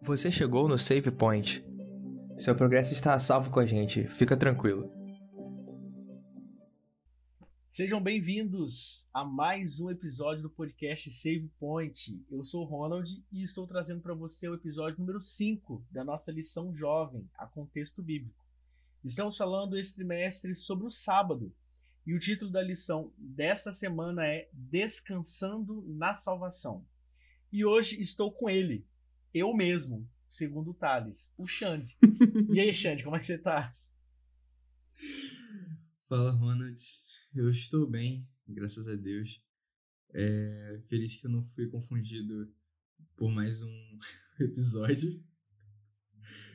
Você chegou no Save Point. Seu progresso está a salvo com a gente, fica tranquilo. Sejam bem-vindos a mais um episódio do podcast Save Point. Eu sou o Ronald e estou trazendo para você o episódio número 5 da nossa lição jovem, a contexto bíblico. Estamos falando esse trimestre sobre o sábado e o título da lição dessa semana é Descansando na Salvação. E hoje estou com ele, eu mesmo, segundo o Thales, o Xande. e aí, Xande, como é que você tá? Fala, Ronald. Eu estou bem, graças a Deus. É, feliz que eu não fui confundido por mais um episódio.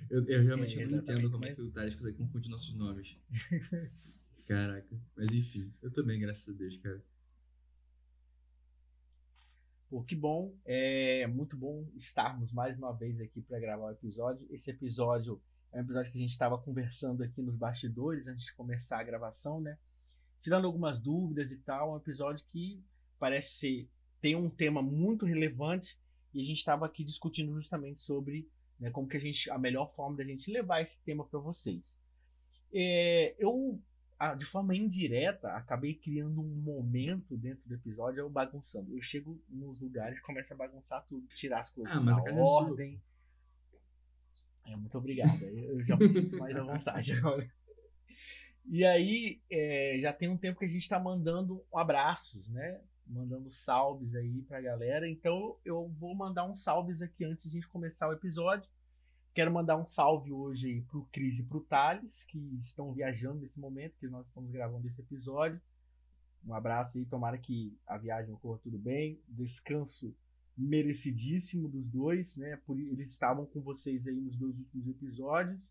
Eu, eu realmente é, não entendo como é que o Thales consegue confundir nossos nomes. Caraca, mas enfim, eu tô bem, graças a Deus, cara. Pô, que bom. É muito bom estarmos mais uma vez aqui para gravar o episódio. Esse episódio é um episódio que a gente estava conversando aqui nos bastidores antes de começar a gravação, né? Tirando algumas dúvidas e tal. Um episódio que parece ser, tem um tema muito relevante e a gente estava aqui discutindo justamente sobre né, como que a gente a melhor forma da gente levar esse tema para vocês. É, eu de forma indireta, acabei criando um momento dentro do episódio, eu bagunçando. Eu chego nos lugares e começo a bagunçar tudo, tirar as coisas ah, mas da ordem. É, muito obrigado. Eu já me sinto mais à vontade agora. E aí, é, já tem um tempo que a gente está mandando abraços, né? Mandando salves aí pra galera. Então, eu vou mandar uns salves aqui antes de a gente começar o episódio. Quero mandar um salve hoje pro Cris e pro Thales, que estão viajando nesse momento, que nós estamos gravando esse episódio. Um abraço aí, tomara que a viagem ocorra tudo bem. Descanso merecidíssimo dos dois, né? Por, eles estavam com vocês aí nos dois últimos episódios.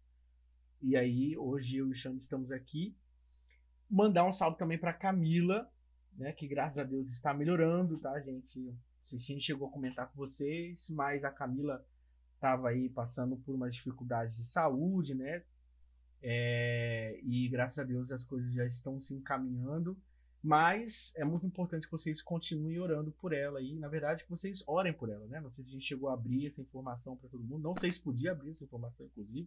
E aí, hoje eu e o Xande estamos aqui. Mandar um salve também para Camila, né? Que graças a Deus está melhorando, tá, gente? Não sei se chegou a comentar com vocês, mas a Camila estava aí passando por uma dificuldade de saúde, né? É, e graças a Deus as coisas já estão se encaminhando. Mas é muito importante que vocês continuem orando por ela e, na verdade, que vocês orem por ela, né? Não sei se a gente chegou a abrir essa informação para todo mundo. Não sei se podia abrir essa informação, inclusive.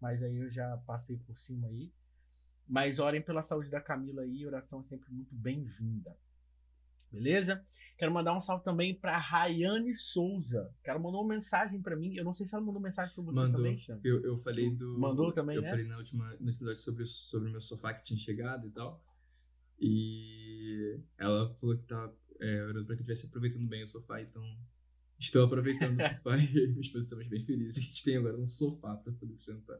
Mas aí eu já passei por cima aí. Mas orem pela saúde da Camila aí. Oração é sempre muito bem-vinda. Beleza? Quero mandar um salve também para Rayane Souza, que ela mandou uma mensagem para mim. Eu não sei se ela mandou mensagem para você mandou. também, Eu, eu falei do. Mandou também, Eu né? falei na última, no episódio sobre, sobre o meu sofá que tinha chegado e tal. E ela falou que tá é, orando pra que eu estivesse aproveitando bem o sofá, então estou aproveitando o sofá e minha esposa estamos bem felizes. A gente tem agora um sofá para poder sentar.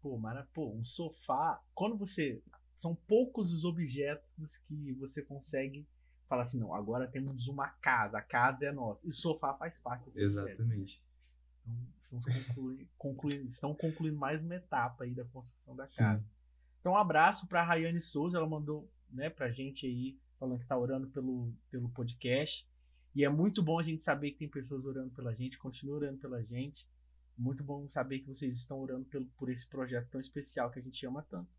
Pô, Mara, pô, um sofá. Quando você. São poucos os objetos que você consegue fala assim, não, agora temos uma casa, a casa é nossa. E o sofá faz parte desse Exatamente. Então, estão concluindo, concluindo, estão concluindo mais uma etapa aí da construção da Sim. casa. Então, um abraço para a Rayane Souza, ela mandou né, pra gente aí, falando que está orando pelo, pelo podcast. E é muito bom a gente saber que tem pessoas orando pela gente, continua orando pela gente. Muito bom saber que vocês estão orando pelo, por esse projeto tão especial que a gente ama tanto.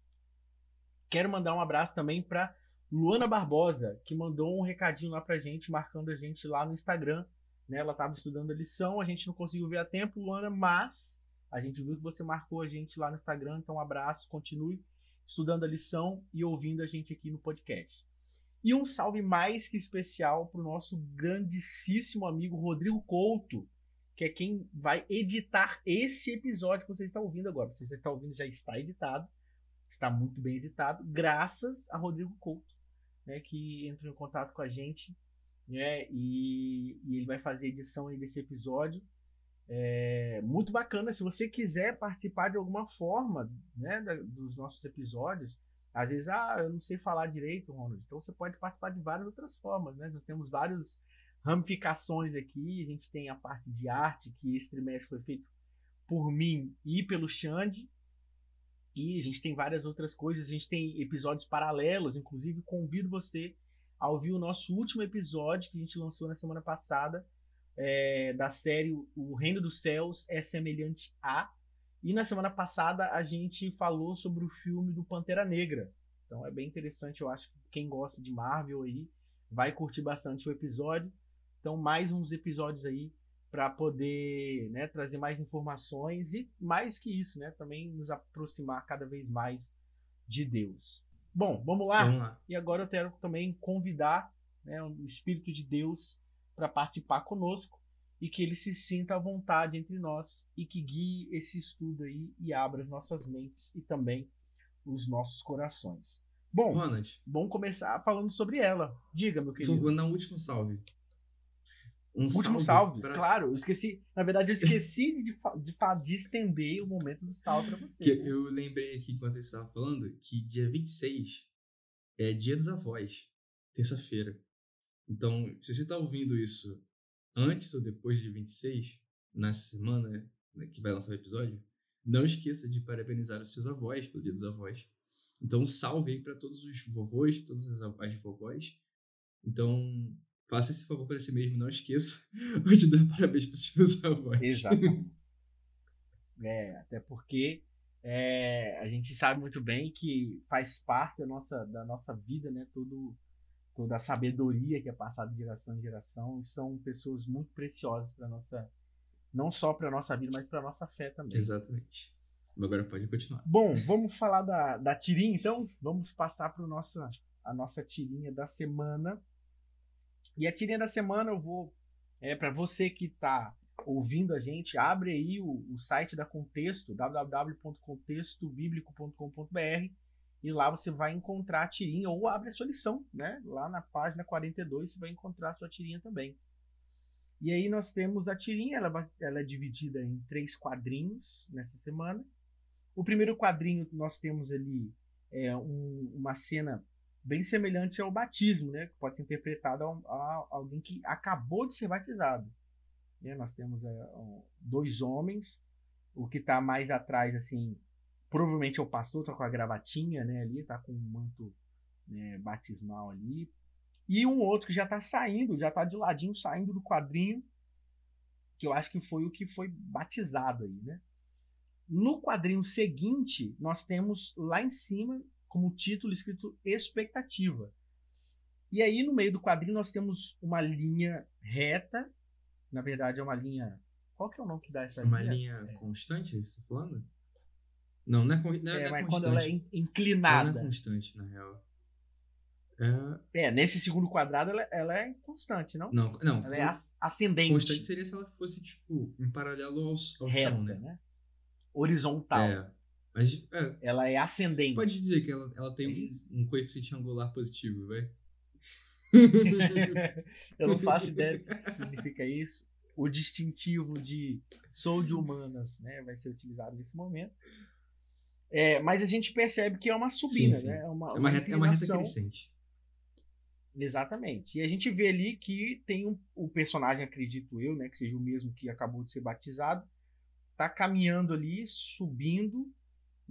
Quero mandar um abraço também para Luana Barbosa, que mandou um recadinho lá pra gente, marcando a gente lá no Instagram. Né? Ela estava estudando a lição, a gente não conseguiu ver a tempo, Luana, mas a gente viu que você marcou a gente lá no Instagram, então um abraço, continue estudando a lição e ouvindo a gente aqui no podcast. E um salve mais que especial para o nosso grandíssimo amigo Rodrigo Couto, que é quem vai editar esse episódio que você está ouvindo agora. Se você está ouvindo, já está editado, está muito bem editado, graças a Rodrigo Couto né, que entrou em contato com a gente, né, e, e ele vai fazer edição aí desse episódio. É muito bacana. Se você quiser participar de alguma forma, né, da, dos nossos episódios, às vezes, ah, eu não sei falar direito, Ronald. Então você pode participar de várias outras formas, né? Nós temos várias ramificações aqui. A gente tem a parte de arte, que esse trimestre foi feito por mim e pelo Xande. E a gente tem várias outras coisas, a gente tem episódios paralelos, inclusive convido você a ouvir o nosso último episódio que a gente lançou na semana passada, é, da série O Reino dos Céus é Semelhante a. E na semana passada a gente falou sobre o filme do Pantera Negra. Então é bem interessante, eu acho que quem gosta de Marvel aí vai curtir bastante o episódio. Então, mais uns episódios aí para poder né, trazer mais informações e mais que isso, né, também nos aproximar cada vez mais de Deus. Bom, vamos lá? Vamos lá. E agora eu quero também convidar né, o Espírito de Deus para participar conosco e que ele se sinta à vontade entre nós e que guie esse estudo aí e abra as nossas mentes e também os nossos corações. Bom, Ronald, vamos começar falando sobre ela. Diga, meu querido. vou na última salve. Um Último salve, pra- claro. Eu esqueci. Na verdade, eu esqueci de, de, de estender o momento do salve para você. Que né? eu lembrei aqui enquanto você estava falando que dia 26 é dia dos avós, terça-feira. Então, se você está ouvindo isso antes ou depois de 26, na semana né, que vai lançar o episódio, não esqueça de parabenizar os seus avós pelo dia dos avós. Então, salve aí para todos os vovôs, todas as avós e vovós. Então, faça esse favor para si mesmo, não esqueça de dar parabéns para os seus avós. Exatamente. É, até porque é, a gente sabe muito bem que faz parte da nossa, da nossa vida, né? Tudo, toda a sabedoria que é passada de geração em geração. São pessoas muito preciosas para nossa, não só para nossa vida, mas para nossa fé também. Exatamente. Agora pode continuar. Bom, vamos falar da, da tirinha então? Vamos passar para nossa, a nossa tirinha da semana. E a tirinha da semana eu vou. É, para você que está ouvindo a gente, abre aí o, o site da Contexto, www.contextobiblico.com.br e lá você vai encontrar a tirinha ou abre a sua lição, né? Lá na página 42 você vai encontrar a sua tirinha também. E aí nós temos a tirinha, ela, ela é dividida em três quadrinhos nessa semana. O primeiro quadrinho nós temos ali é um- uma cena bem semelhante ao batismo, né? Que pode ser interpretado a, a alguém que acabou de ser batizado. né? Nós temos é, dois homens, o que está mais atrás, assim, provavelmente é o pastor, tá com a gravatinha, né? Ali, tá com um manto né, batismal ali. E um outro que já tá saindo, já tá de ladinho saindo do quadrinho, que eu acho que foi o que foi batizado aí, né? No quadrinho seguinte, nós temos lá em cima, como título escrito expectativa. E aí no meio do quadrinho nós temos uma linha reta, na verdade é uma linha. Qual que é o nome que dá essa Uma linha? linha constante, você tá falando? Não, não é, con- não é, É, não é mas constante. quando ela é in- Ela não inclinada. é constante, na real. É, É, nesse segundo quadrado ela, ela é constante, não? não, não. Ela é as- ascendente. Constante seria se ela fosse, tipo, em paralelo ao, ao reta, chão, né? né? Horizontal. É. Mas, é, Ela é ascendente. pode dizer que ela, ela tem É um, um coeficiente angular positivo, vai? Eu não faço ideia do que significa isso. O distintivo de sou de humanas, né, vai ser utilizado nesse momento. É, mas a gente percebe que é uma subida, sim. né? É uma, É uma, reta, é uma reta crescente. Exatamente. E a gente vê ali que tem um, o personagem, acredito eu, né, que seja o mesmo que acabou de ser batizado, tá caminhando ali, subindo,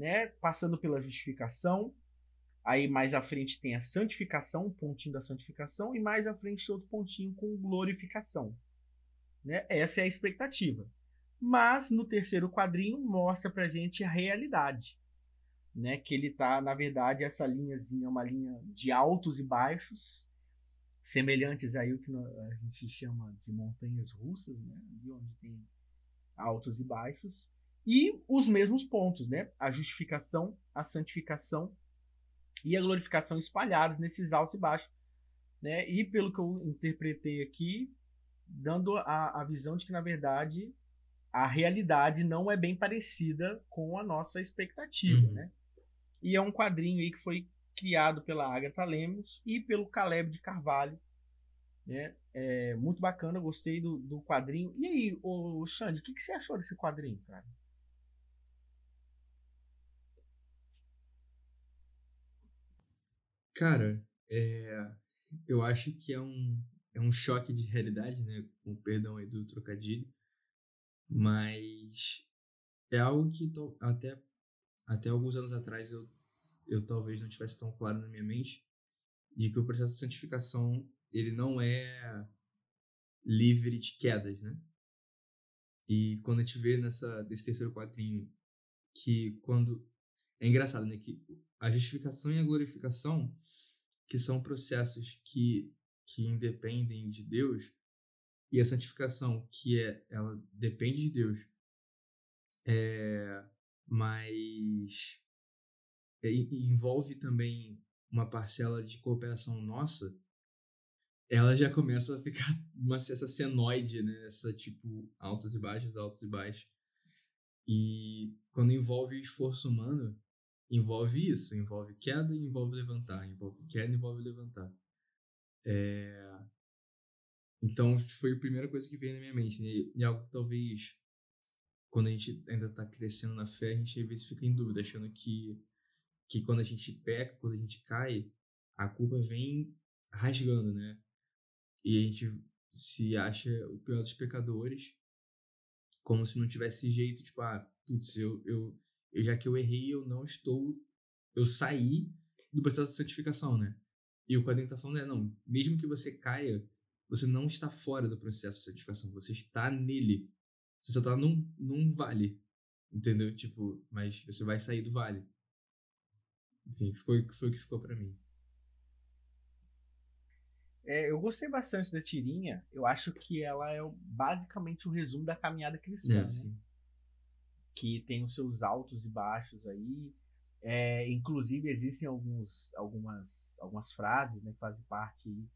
né, passando pela justificação. Aí mais à frente tem a santificação, um pontinho da santificação, e mais à frente outro pontinho com glorificação. Né? Essa é a expectativa. Mas no terceiro quadrinho mostra pra gente a realidade. Né, que ele tá, na verdade, essa linhazinha é uma linha de altos e baixos, semelhantes aí o que a gente chama de montanhas russas, né, ali onde tem altos e baixos, e os mesmos pontos, né, a justificação, a santificação e a glorificação espalhados nesses altos e baixos, né, e pelo que eu interpretei aqui, dando a, a visão de que na verdade a realidade não é bem parecida com a nossa expectativa, Uhum. né? E é um quadrinho aí que foi criado pela Agatha Lemos e pelo Caleb de Carvalho, né? É muito bacana, gostei do, do quadrinho. E aí, ô Xande, o que, que você achou desse quadrinho, cara? Cara, é, eu acho que é um, é um choque de realidade, né? Com o perdão aí do trocadilho. Mas é algo que to- até, até alguns anos atrás eu, eu talvez não tivesse tão claro na minha mente de que o processo de santificação ele não é livre de quedas, né? E quando a gente vê nessa, nesse terceiro quadrinho que quando... É engraçado, né? Que a justificação e a glorificação que são processos que, que independem de Deus e a santificação que é ela depende de Deus é, mas é, envolve também uma parcela de cooperação nossa ela já começa a ficar uma essa senoide né essa tipo altos e baixos altos e baixos. E quando envolve esforço humano envolve isso envolve queda e envolve levantar envolve queda envolve levantar é... Então, foi a primeira coisa que veio na minha mente. Né? E algo que talvez, quando a gente ainda está crescendo na fé, a gente às vezes fica em dúvida, achando que, que quando a gente peca, quando a gente cai, a culpa vem rasgando, né? E a gente se acha o pior dos pecadores, como se não tivesse jeito, tipo, ah, putz, eu, eu, eu já que eu errei, eu não estou, eu saí do processo de santificação, né? E o quadrinho está falando, é, não, mesmo que você caia, você não está fora do processo de certificação, você está nele. Você só está num, num vale, entendeu? Tipo, mas você vai sair do vale. Enfim, foi, foi o que ficou para mim. É, eu gostei bastante da tirinha. Eu acho que ela é basicamente o resumo da caminhada cristã, é, né? Que tem os seus altos e baixos aí. É, inclusive existem alguns, algumas, algumas frases né, que fazem parte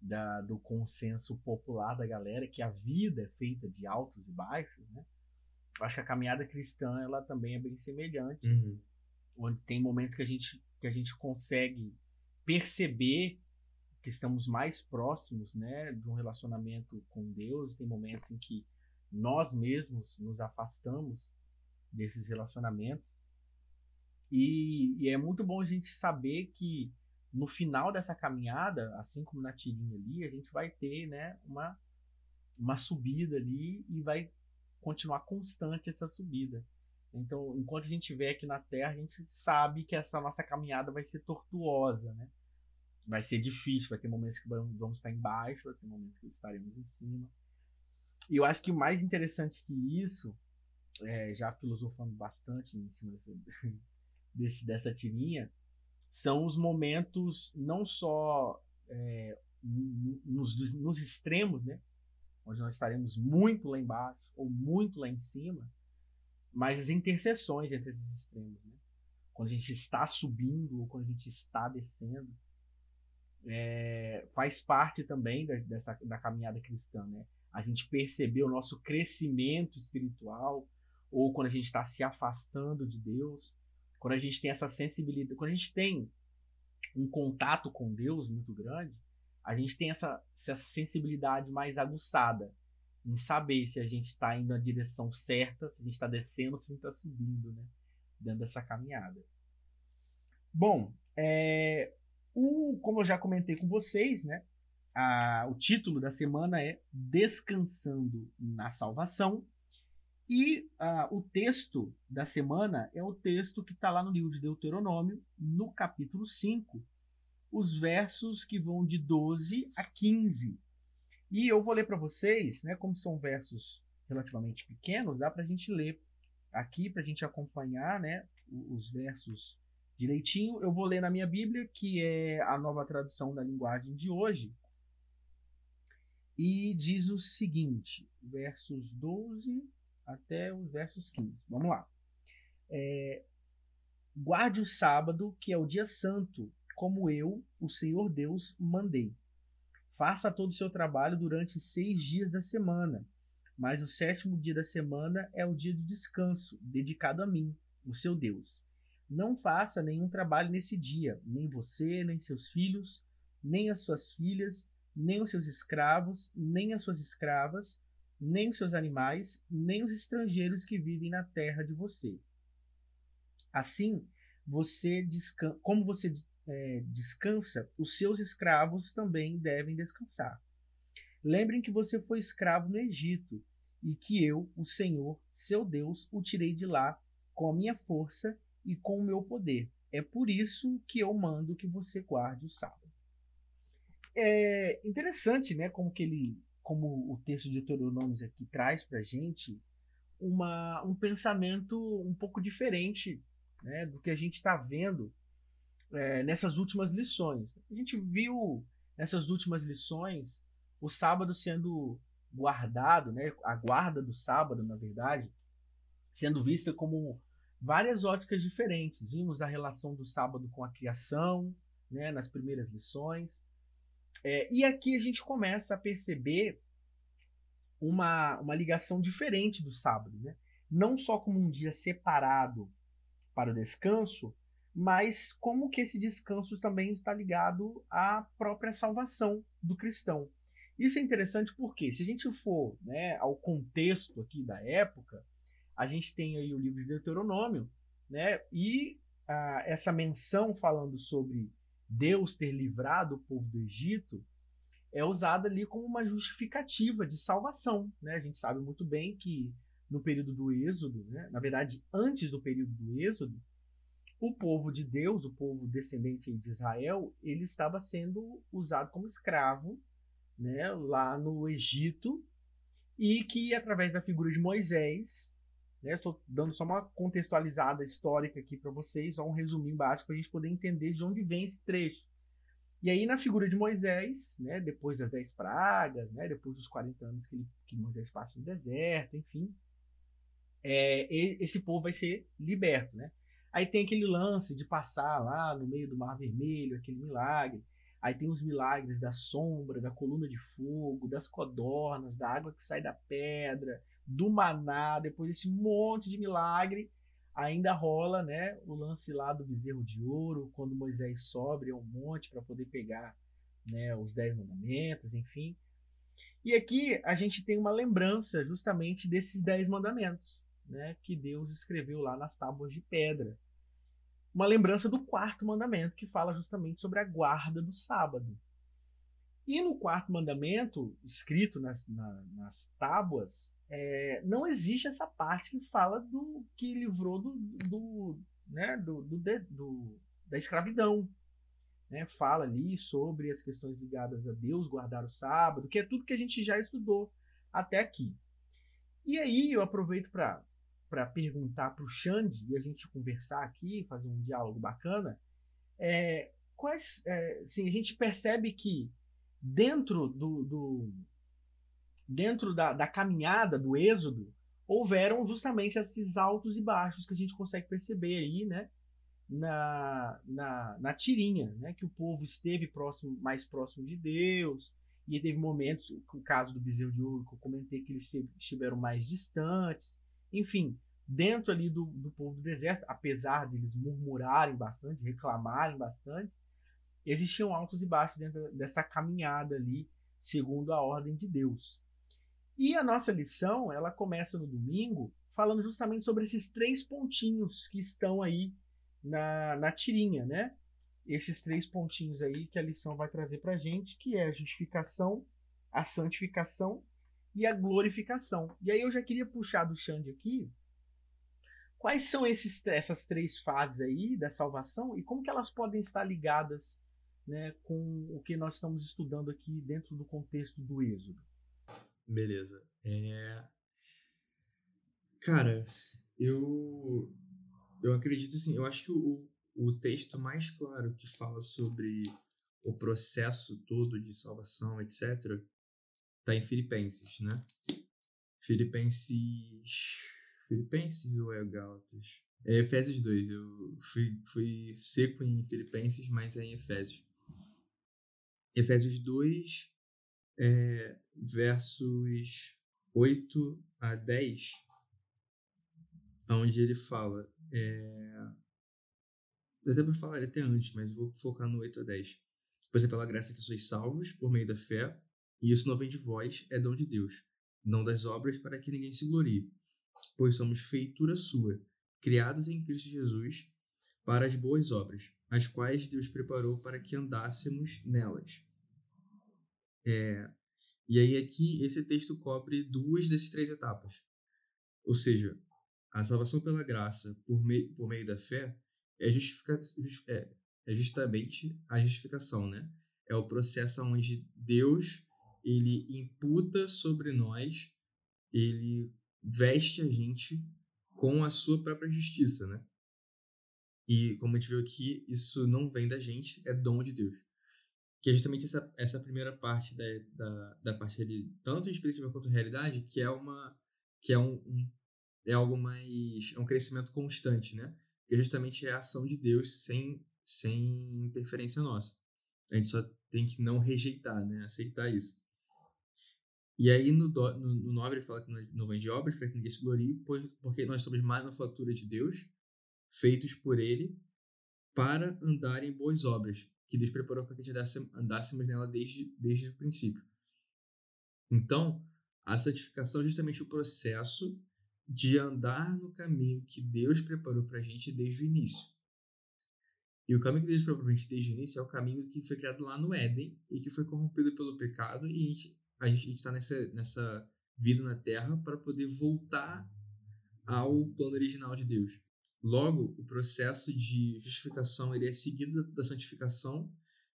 da, do consenso popular da galera que a vida é feita de altos e baixos, né? Eu acho que a caminhada cristã ela também é bem semelhante, uhum. onde tem momentos que a gente que a gente consegue perceber que estamos mais próximos, né, de um relacionamento com Deus, tem momentos em que nós mesmos nos afastamos desses relacionamentos e, e, é muito bom a gente saber que no final dessa caminhada, assim como na tirinha ali, a gente vai ter né, uma, uma subida ali e vai continuar constante essa subida. Então, enquanto a gente estiver aqui na Terra, a gente sabe que essa nossa caminhada vai ser tortuosa, né? Vai ser difícil, vai ter momentos que vamos estar embaixo, vai ter momentos que estaremos em cima. E eu acho que o mais interessante que isso, é, já filosofando bastante em cima dessa, desse, dessa tirinha são os momentos não só é, nos, nos extremos, né? Onde nós estaremos muito lá embaixo ou muito lá em cima, mas as interseções entre esses extremos, né? Quando a gente está subindo ou quando a gente está descendo, é, faz parte também da, dessa, da caminhada cristã, né? A gente perceber o nosso crescimento espiritual ou quando a gente está se afastando de Deus quando a gente tem essa sensibilidade, quando a gente tem um contato com Deus muito grande, a gente tem essa, essa sensibilidade mais aguçada em saber se a gente está indo na direção certa, se a gente está descendo, se a gente está subindo, né? Dando essa caminhada. Bom, é, o, como eu já comentei com vocês, né? A, o título da semana é Descansando na Salvação. E uh, o texto da semana é o texto que está lá no livro de Deuteronômio, no capítulo 5, os versos que vão de 12 a 15. E eu vou ler para vocês, né, como são versos relativamente pequenos, dá para a gente ler aqui, para a gente acompanhar né, os versos direitinho. Eu vou ler na minha Bíblia, que é a nova tradução da linguagem de hoje. E diz o seguinte, versos 12 até os versos 15. Vamos lá. É, Guarde o sábado, que é o dia santo, como eu, o Senhor Deus, mandei. Faça todo o seu trabalho durante seis dias da semana, mas o sétimo dia da semana é o dia de descanso, dedicado a mim, o seu Deus. Não faça nenhum trabalho nesse dia, nem você, nem seus filhos, nem as suas filhas, nem os seus escravos, nem as suas escravas, nem os seus animais, nem os estrangeiros que vivem na terra de você. Assim, você como você é, descansa, os seus escravos também devem descansar. Lembrem que você foi escravo no Egito e que eu, o Senhor, seu Deus, o tirei de lá com a minha força e com o meu poder. É por isso que eu mando que você guarde o sábado. É interessante, né, como que ele como o texto de Deuteronômios aqui traz para a gente, uma, um pensamento um pouco diferente né, do que a gente está vendo é, nessas últimas lições. A gente viu nessas últimas lições, o sábado sendo guardado, né, a guarda do sábado, na verdade, sendo vista como várias óticas diferentes. Vimos a relação do sábado com a criação, né, nas primeiras lições. É, e aqui a gente começa a perceber uma, uma ligação diferente do sábado. Né? Não só como um dia separado para o descanso, mas como que esse descanso também está ligado à própria salvação do cristão. Isso é interessante porque, se a gente for né, ao contexto aqui da época, a gente tem aí o livro de Deuteronômio, né, e ah, essa menção falando sobre Deus ter livrado o povo do Egito é usada ali como uma justificativa de salvação. Né? A gente sabe muito bem que no período do Êxodo, né, na verdade, antes do período do Êxodo, o povo de Deus, o povo descendente de Israel, ele estava sendo usado como escravo né, lá no Egito e que através da figura de Moisés, né, estou dando só uma contextualizada histórica aqui para vocês, só um resuminho básico para a gente poder entender de onde vem esse trecho. E aí na figura de Moisés, né, depois das dez pragas, né, depois dos 40 anos que, ele, que Moisés passa no deserto, enfim, é, esse povo vai ser liberto, né? Aí tem aquele lance de passar lá no meio do Mar Vermelho, aquele milagre. Aí tem os milagres da sombra, da coluna de fogo, das codornas, da água que sai da pedra, do maná, depois desse monte de milagre, ainda rola, né, o lance lá do bezerro de ouro, quando Moisés sobe ao monte para poder pegar, né, os dez mandamentos, enfim. E aqui a gente tem uma lembrança justamente desses dez mandamentos né, que Deus escreveu lá nas tábuas de pedra. Uma lembrança do quarto mandamento, que fala justamente sobre a guarda do sábado. E no quarto mandamento, escrito nas, na, nas tábuas, é, não existe essa parte que fala do que livrou do, do, né, do, do, do da escravidão. Né? Fala ali sobre as questões ligadas a Deus, guardar o sábado, que é tudo que a gente já estudou até aqui. E aí eu aproveito para perguntar para o Xande e a gente conversar aqui, fazer um diálogo bacana, é, quais, é, assim, a gente percebe que dentro do, do dentro da, da, caminhada do êxodo houveram justamente esses altos e baixos que a gente consegue perceber aí, né? Na, na, na tirinha, né? Que o povo esteve próximo, mais próximo de Deus, e teve momentos, o caso do bezerro de ouro, que eu comentei que eles estiveram mais distantes. Enfim, dentro ali do, do povo do deserto, apesar deles murmurarem bastante, reclamarem bastante, existiam altos e baixos dentro dessa caminhada ali, segundo a ordem de Deus. E a nossa lição, ela começa no domingo, falando justamente sobre esses três pontinhos que estão aí na, na tirinha, né? Esses três pontinhos aí que a lição vai trazer pra gente, que é a justificação, a santificação e a glorificação. E aí eu já queria puxar do Xande aqui quais são esses, essas três fases aí da salvação e como que elas podem estar ligadas né, com o que nós estamos estudando aqui dentro do contexto do Êxodo. Beleza. É... Cara, eu eu acredito assim, eu acho que o, o texto mais claro que fala sobre o processo todo de salvação, etc., está em Filipenses, né? Filipenses. Filipenses ou é Gálatas? É Efésios 2. Eu fui, fui seco em Filipenses, mas é em Efésios. Efésios 2, é, versos 8 a 10, onde ele fala. É, até para falar até antes, mas vou focar no 8 a 10. Pois é pela graça que sois salvos por meio da fé, e isso não vem de vós, é dom de Deus, não das obras para que ninguém se glorie. Pois somos feitura sua, criados em Cristo Jesus, para as boas obras, as quais Deus preparou para que andássemos nelas. É, e aí aqui esse texto cobre duas dessas três etapas. Ou seja, a salvação pela graça por, mei, por meio da fé é, justifica, é, é justamente a justificação, né? É o processo onde Deus ele imputa sobre nós, ele veste a gente com a sua própria justiça, né? E como a gente viu aqui, isso não vem da gente, é dom de Deus. Que é justamente essa, essa primeira parte da, da, da parte ali, tanto espiritual quanto realidade, que é uma que é um, um, é algo mais é um crescimento constante, né? Que justamente é a ação de Deus sem sem interferência nossa. A gente só tem que não rejeitar, né? Aceitar isso. E aí no, no, no 9 ele fala que não vem de obras para que ninguém se glorie, porque nós somos manufatura de Deus, feitos por Ele, para andar em boas obras, que Deus preparou para que a gente andássemos nela desde, desde o princípio. Então, a santificação é justamente o processo de andar no caminho que Deus preparou para a gente desde o início. E o caminho que Deus preparou para a gente desde o início é o caminho que foi criado lá no Éden e que foi corrompido pelo pecado e a gente a gente está nessa, nessa vida na Terra para poder voltar ao plano original de Deus. Logo, o processo de justificação ele é seguido da, santificação,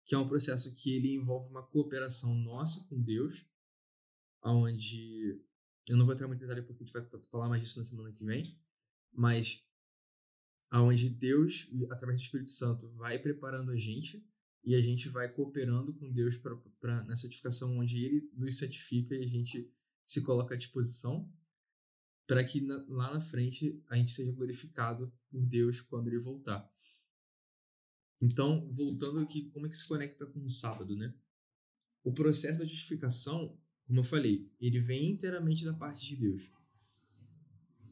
que é um processo que ele envolve uma cooperação nossa com Deus, onde eu não vou entrar muito em detalhe porque a gente vai falar mais disso na semana que vem, mas aonde Deus, através do Espírito Santo, vai preparando a gente e a gente vai cooperando com Deus para nessa santificação onde Ele nos santifica e a gente se coloca à disposição para que na, lá na frente a gente seja glorificado por Deus quando Ele voltar. Então, voltando aqui, como é que se conecta com o sábado, né? O processo da justificação, como eu falei, ele vem inteiramente da parte de Deus.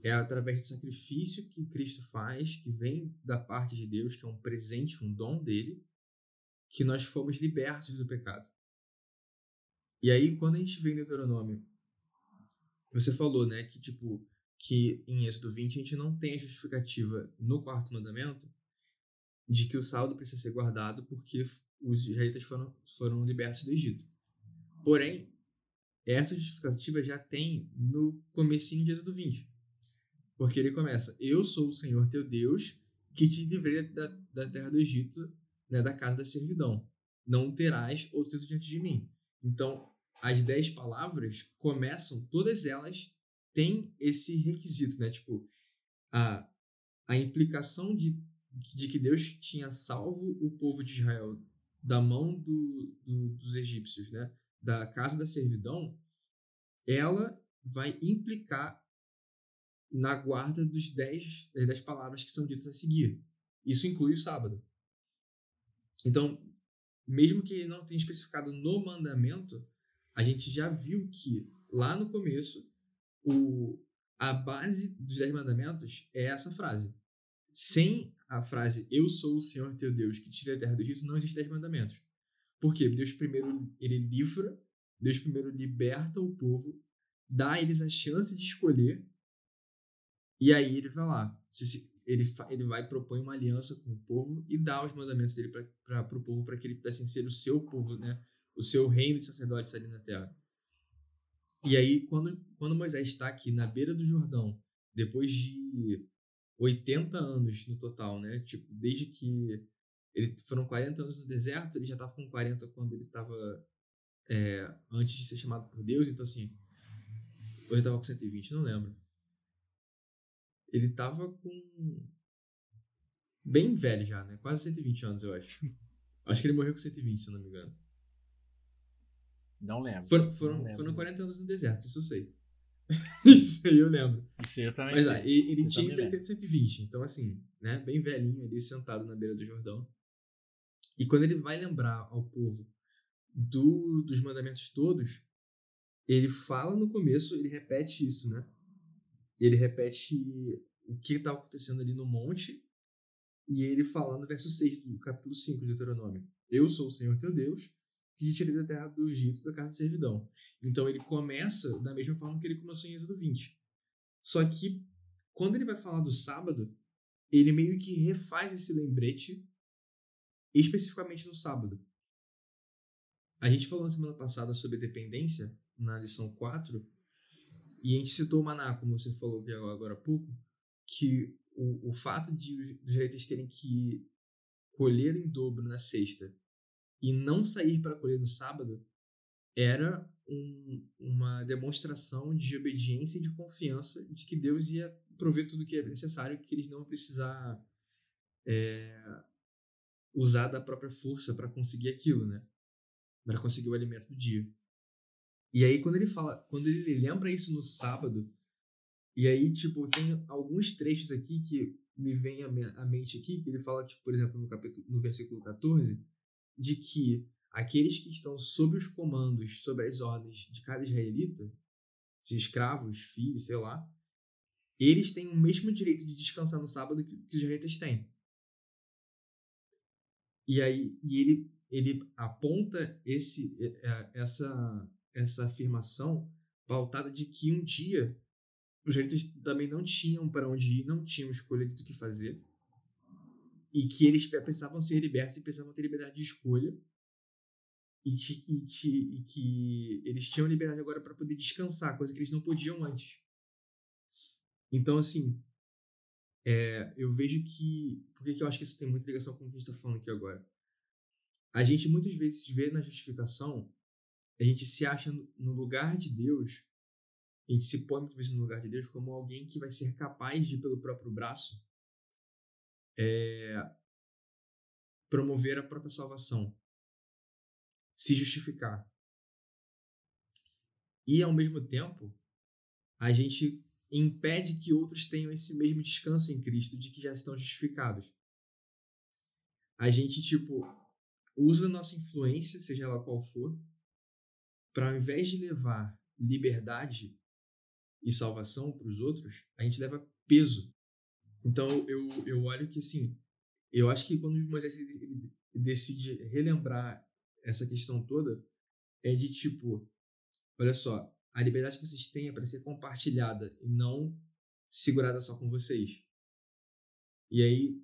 É através do sacrifício que Cristo faz, que vem da parte de Deus, que é um presente, um dom dele, que nós fomos libertos do pecado. E aí, quando a gente vê em Deuteronômio, você falou, né, que tipo, que em Êxodo 20 a gente não tem a justificativa no quarto mandamento de que o saldo precisa ser guardado porque os israelitas foram, foram libertos do Egito. Porém, essa justificativa já tem no comecinho de Êxodo 20. Porque ele começa, eu sou o Senhor teu Deus que te livrei da, da terra do Egito né, da casa da servidão. Não terás outro Deus diante de mim. Então, as dez palavras começam, todas elas têm esse requisito, né? Tipo, a, a implicação de, de que Deus tinha salvo o povo de Israel da mão do, do, dos egípcios, né? Da casa da servidão, ela vai implicar na guarda dos dez, das palavras que são ditas a seguir. Isso inclui o sábado. Então, mesmo que não tenha especificado no mandamento, a gente já viu que lá no começo o, a base dos dez mandamentos é essa frase. Sem a frase Eu sou o Senhor teu Deus que tira a terra do Egito, não existe dez mandamentos. Por quê? Deus primeiro ele livra, Deus primeiro liberta o povo, dá a eles a chance de escolher, e aí ele vai lá. Ele, ele vai propõe uma aliança com o povo e dá os mandamentos dele para o povo para que ele pudesse ser o seu povo, né? O seu reino de sacerdotes ali na terra. E aí, quando, quando Moisés está aqui na beira do Jordão, depois de 80 anos no total, né? Tipo, desde que ele foram 40 anos no deserto, ele já estava com 40 quando ele estava é, antes de ser chamado por Deus, então assim, ou ele estava com 120, não lembro ele tava com. Bem velho já, né? Quase 120 anos, eu acho. Acho que ele morreu com 120, se não me engano. Não lembro. Foram, foram, não lembro. foram 40 anos no deserto, isso eu sei. isso aí eu lembro. Isso eu também Mas ah, ele, Eu tinha entre 80 e 120. Então, assim, né? Bem velhinho ali, sentado na beira do Jordão. E quando ele vai lembrar ao povo do, dos mandamentos todos, ele fala no começo, ele repete isso, né? ele repete o que estava acontecendo ali no monte, e ele fala no verso 6 do capítulo 5 de Deuteronômio: Eu sou o Senhor teu Deus, que te tirei da terra do Egito, da casa de servidão. Então ele começa da mesma forma que ele começou em Êxodo 20. Só que, quando ele vai falar do sábado, ele meio que refaz esse lembrete especificamente no sábado. A gente falou na semana passada sobre dependência, na lição 4, e a gente citou o maná, como você falou agora há pouco, que o, o fato de os direitos terem que colher em dobro na sexta e não sair para colher no sábado era um, uma demonstração de obediência e de confiança de que Deus ia prover tudo o que é necessário, que eles não precisar é, usar da própria força para conseguir aquilo, né? para conseguir o alimento do dia. E aí quando ele fala, quando ele lembra isso no sábado, e aí tipo tem alguns trechos aqui que me vem à mente aqui, que ele fala, tipo, por exemplo, no capítulo no versículo 14, de que aqueles que estão sob os comandos, sob as ordens de cada israelita, se escravos, filhos, sei lá, eles têm o mesmo direito de descansar no sábado que, os israelitas têm. E aí e ele, ele aponta esse, essa, essa afirmação pautada de que um dia os israelitas também não tinham para onde ir, não tinham escolha do que fazer. E que eles precisavam ser libertos e precisavam ter liberdade de escolha e, e, e que eles tinham liberdade agora para poder descansar, coisa que eles não podiam antes. Então, assim, é, eu vejo que. Por que eu acho que isso tem muita ligação com o que a gente está falando aqui agora? A gente muitas vezes vê na justificação, a gente se acha no lugar de Deus, a gente se põe muitas vezes no lugar de Deus como alguém que vai ser capaz de, pelo próprio braço, é, promover a própria salvação se justificar. E, ao mesmo tempo, a gente impede que outros tenham esse mesmo descanso em Cristo de que já estão justificados. A gente, tipo, usa a nossa influência, seja ela qual for, para ao invés de levar liberdade e salvação para os outros, a gente leva peso. Então, eu, eu olho que, assim, eu acho que quando Moisés decide relembrar essa questão toda é de tipo, olha só, a liberdade que vocês têm é para ser compartilhada e não segurada só com vocês. E aí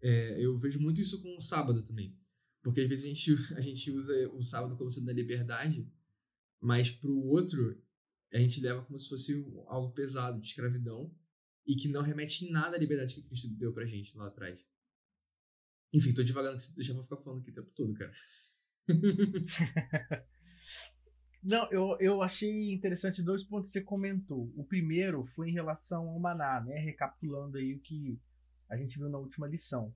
é, eu vejo muito isso com o sábado também. Porque às vezes a gente, a gente usa o sábado como sendo a liberdade, mas para o outro a gente leva como se fosse algo pesado, de escravidão, e que não remete em nada à liberdade que Cristo deu pra gente lá atrás. Enfim, tô devagando, deixa eu ficar falando aqui o tempo todo, cara. Não, eu, eu achei interessante dois pontos que você comentou. O primeiro foi em relação ao maná, né? Recapitulando aí o que a gente viu na última lição.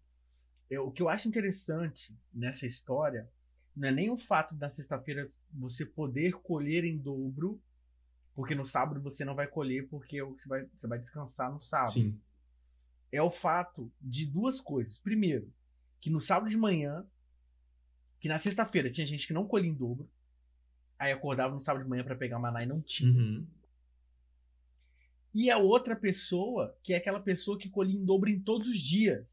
É, o que eu acho interessante nessa história não é nem o fato da sexta-feira você poder colher em dobro, porque no sábado você não vai colher porque você vai, você vai descansar no sábado. Sim. É o fato de duas coisas. Primeiro, que no sábado de manhã que na sexta-feira tinha gente que não colhia em dobro. Aí acordava no sábado de manhã para pegar maná e não tinha. Uhum. E a outra pessoa, que é aquela pessoa que colhia em dobro em todos os dias.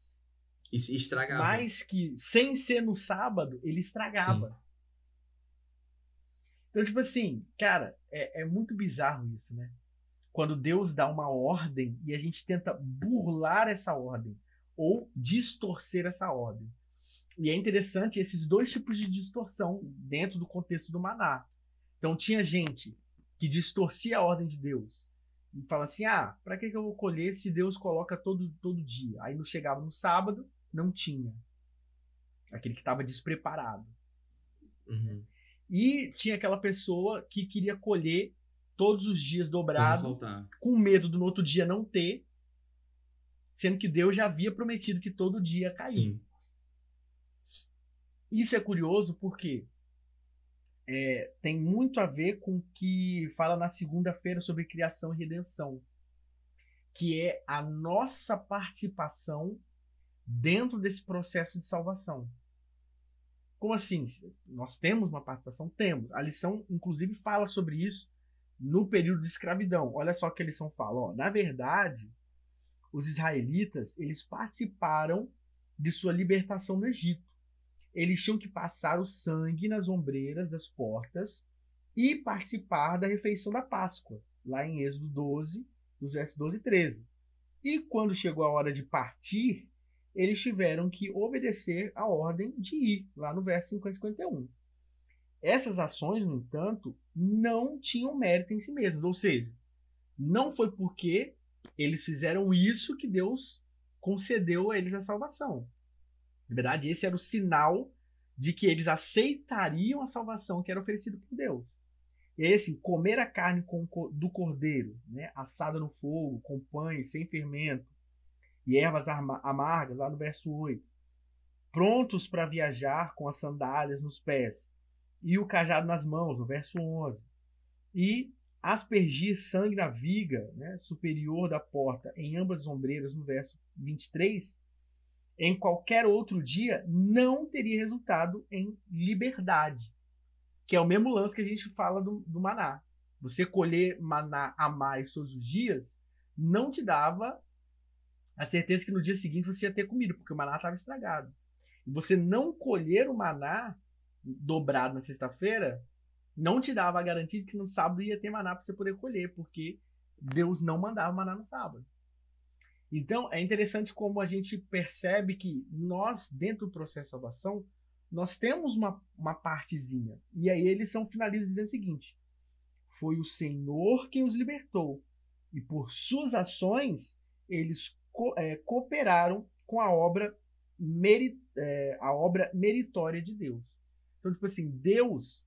E se estragava. Mas que, sem ser no sábado, ele estragava. Sim. Então, tipo assim, cara, é, é muito bizarro isso, né? Quando Deus dá uma ordem e a gente tenta burlar essa ordem ou distorcer essa ordem. E é interessante esses dois tipos de distorção dentro do contexto do maná. Então tinha gente que distorcia a ordem de Deus e fala assim: ah, para que, eu vou colher se Deus coloca todo, todo dia? Aí não chegava no sábado, não tinha. Aquele que estava despreparado. Uhum. E tinha aquela pessoa que queria colher todos os dias dobrado, com medo do no outro dia não ter, sendo que Deus já havia prometido que todo dia caía. Sim. Isso é curioso porque é, tem muito a ver com o que fala na segunda-feira sobre criação e redenção, que é a nossa participação dentro desse processo de salvação. Como assim? Nós temos uma participação? Temos. A lição, inclusive, fala sobre isso no período de escravidão. Olha só o que a lição fala. Ó, na verdade, os israelitas eles participaram de sua libertação do Egito eles tinham que passar o sangue nas ombreiras das portas e participar da refeição da Páscoa, lá em Êxodo 12, dos versos 12 e 13. E quando chegou a hora de partir, eles tiveram que obedecer a ordem de ir, lá no verso 50 e 51. Essas ações, no entanto, não tinham mérito em si mesmas, ou seja, não foi porque eles fizeram isso que Deus concedeu a eles a salvação. Na verdade, esse era o sinal de que eles aceitariam a salvação que era oferecida por Deus. E aí, assim, comer a carne do cordeiro, né, assada no fogo, com pães, sem fermento, e ervas amargas, lá no verso 8. Prontos para viajar com as sandálias nos pés, e o cajado nas mãos, no verso 11. E aspergir sangue na viga né, superior da porta em ambas as ombreiras, no verso 23, em qualquer outro dia não teria resultado em liberdade. Que é o mesmo lance que a gente fala do, do maná. Você colher maná a mais todos os dias não te dava a certeza que no dia seguinte você ia ter comida, porque o maná estava estragado. E você não colher o maná dobrado na sexta-feira não te dava a garantia de que no sábado ia ter maná para você poder colher, porque Deus não mandava maná no sábado. Então é interessante como a gente percebe que nós, dentro do processo de salvação, nós temos uma, uma partezinha. E aí eles são finalizam dizendo o seguinte: Foi o Senhor quem os libertou, e por suas ações eles co é, cooperaram com a obra, merit, é, a obra meritória de Deus. Então, tipo assim, Deus,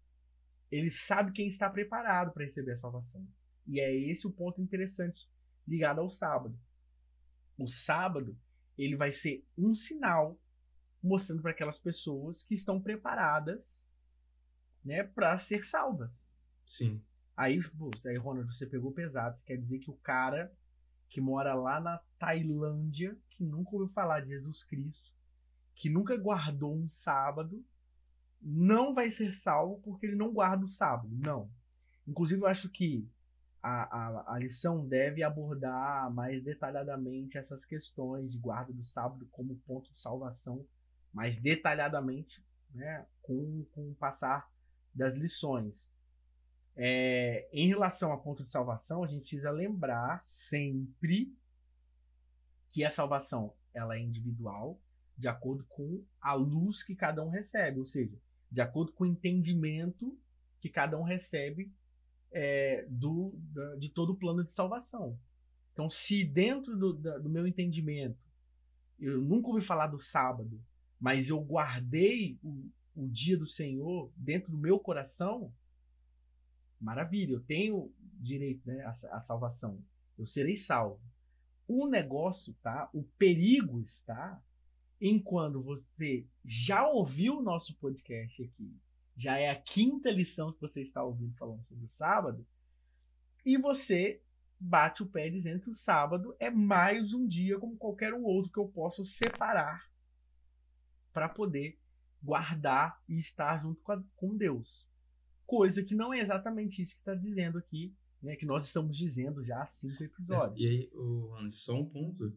ele sabe quem está preparado para receber a salvação. E é esse o ponto interessante ligado ao sábado. O sábado, ele vai ser um sinal mostrando para aquelas pessoas que estão preparadas, né, para ser salvas. Sim. Aí, pô, aí, Ronald, você pegou pesado. Você quer dizer que o cara que mora lá na Tailândia, que nunca ouviu falar de Jesus Cristo, que nunca guardou um sábado, não vai ser salvo porque ele não guarda o sábado. Não. Inclusive, eu acho que a, a, a lição deve abordar mais detalhadamente essas questões de guarda do sábado como ponto de salvação, mais detalhadamente, né, com, com o passar das lições. É, em relação a ponto de salvação, a gente precisa lembrar sempre que a salvação ela é individual, de acordo com a luz que cada um recebe, ou seja, de acordo com o entendimento que cada um recebe é, do, da, de todo o plano de salvação. Então, se dentro do, da, do meu entendimento eu nunca ouvi falar do sábado, mas eu guardei o, o dia do Senhor dentro do meu coração, maravilha, eu tenho direito né, à, à salvação. Eu serei salvo. O negócio, tá? O perigo está enquanto você já ouviu o nosso podcast aqui, já é a quinta lição que você está ouvindo falando sobre o sábado, e você bate o pé dizendo que o sábado é mais um dia como qualquer outro que eu posso separar para poder guardar e estar junto com, a, com Deus. Coisa que não é exatamente isso que está dizendo aqui, né, que nós estamos dizendo já há cinco episódios. É, e aí, o, só um ponto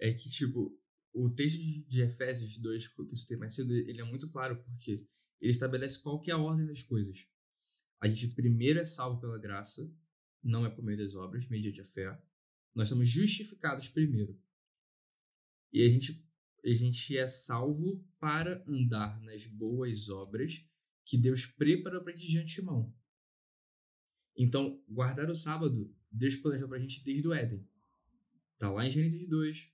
é que, tipo, o texto de Efésios 2, que eu citei mais cedo, ele é muito claro, porque ele estabelece qual que é a ordem das coisas. A gente primeiro é salvo pela graça, não é por meio das obras, mediante a fé. Nós somos justificados primeiro. E a gente, a gente é salvo para andar nas boas obras que Deus preparou para a gente de antemão. Então, guardar o sábado, Deus planejou para a gente desde o Éden. Está lá em Gênesis 2,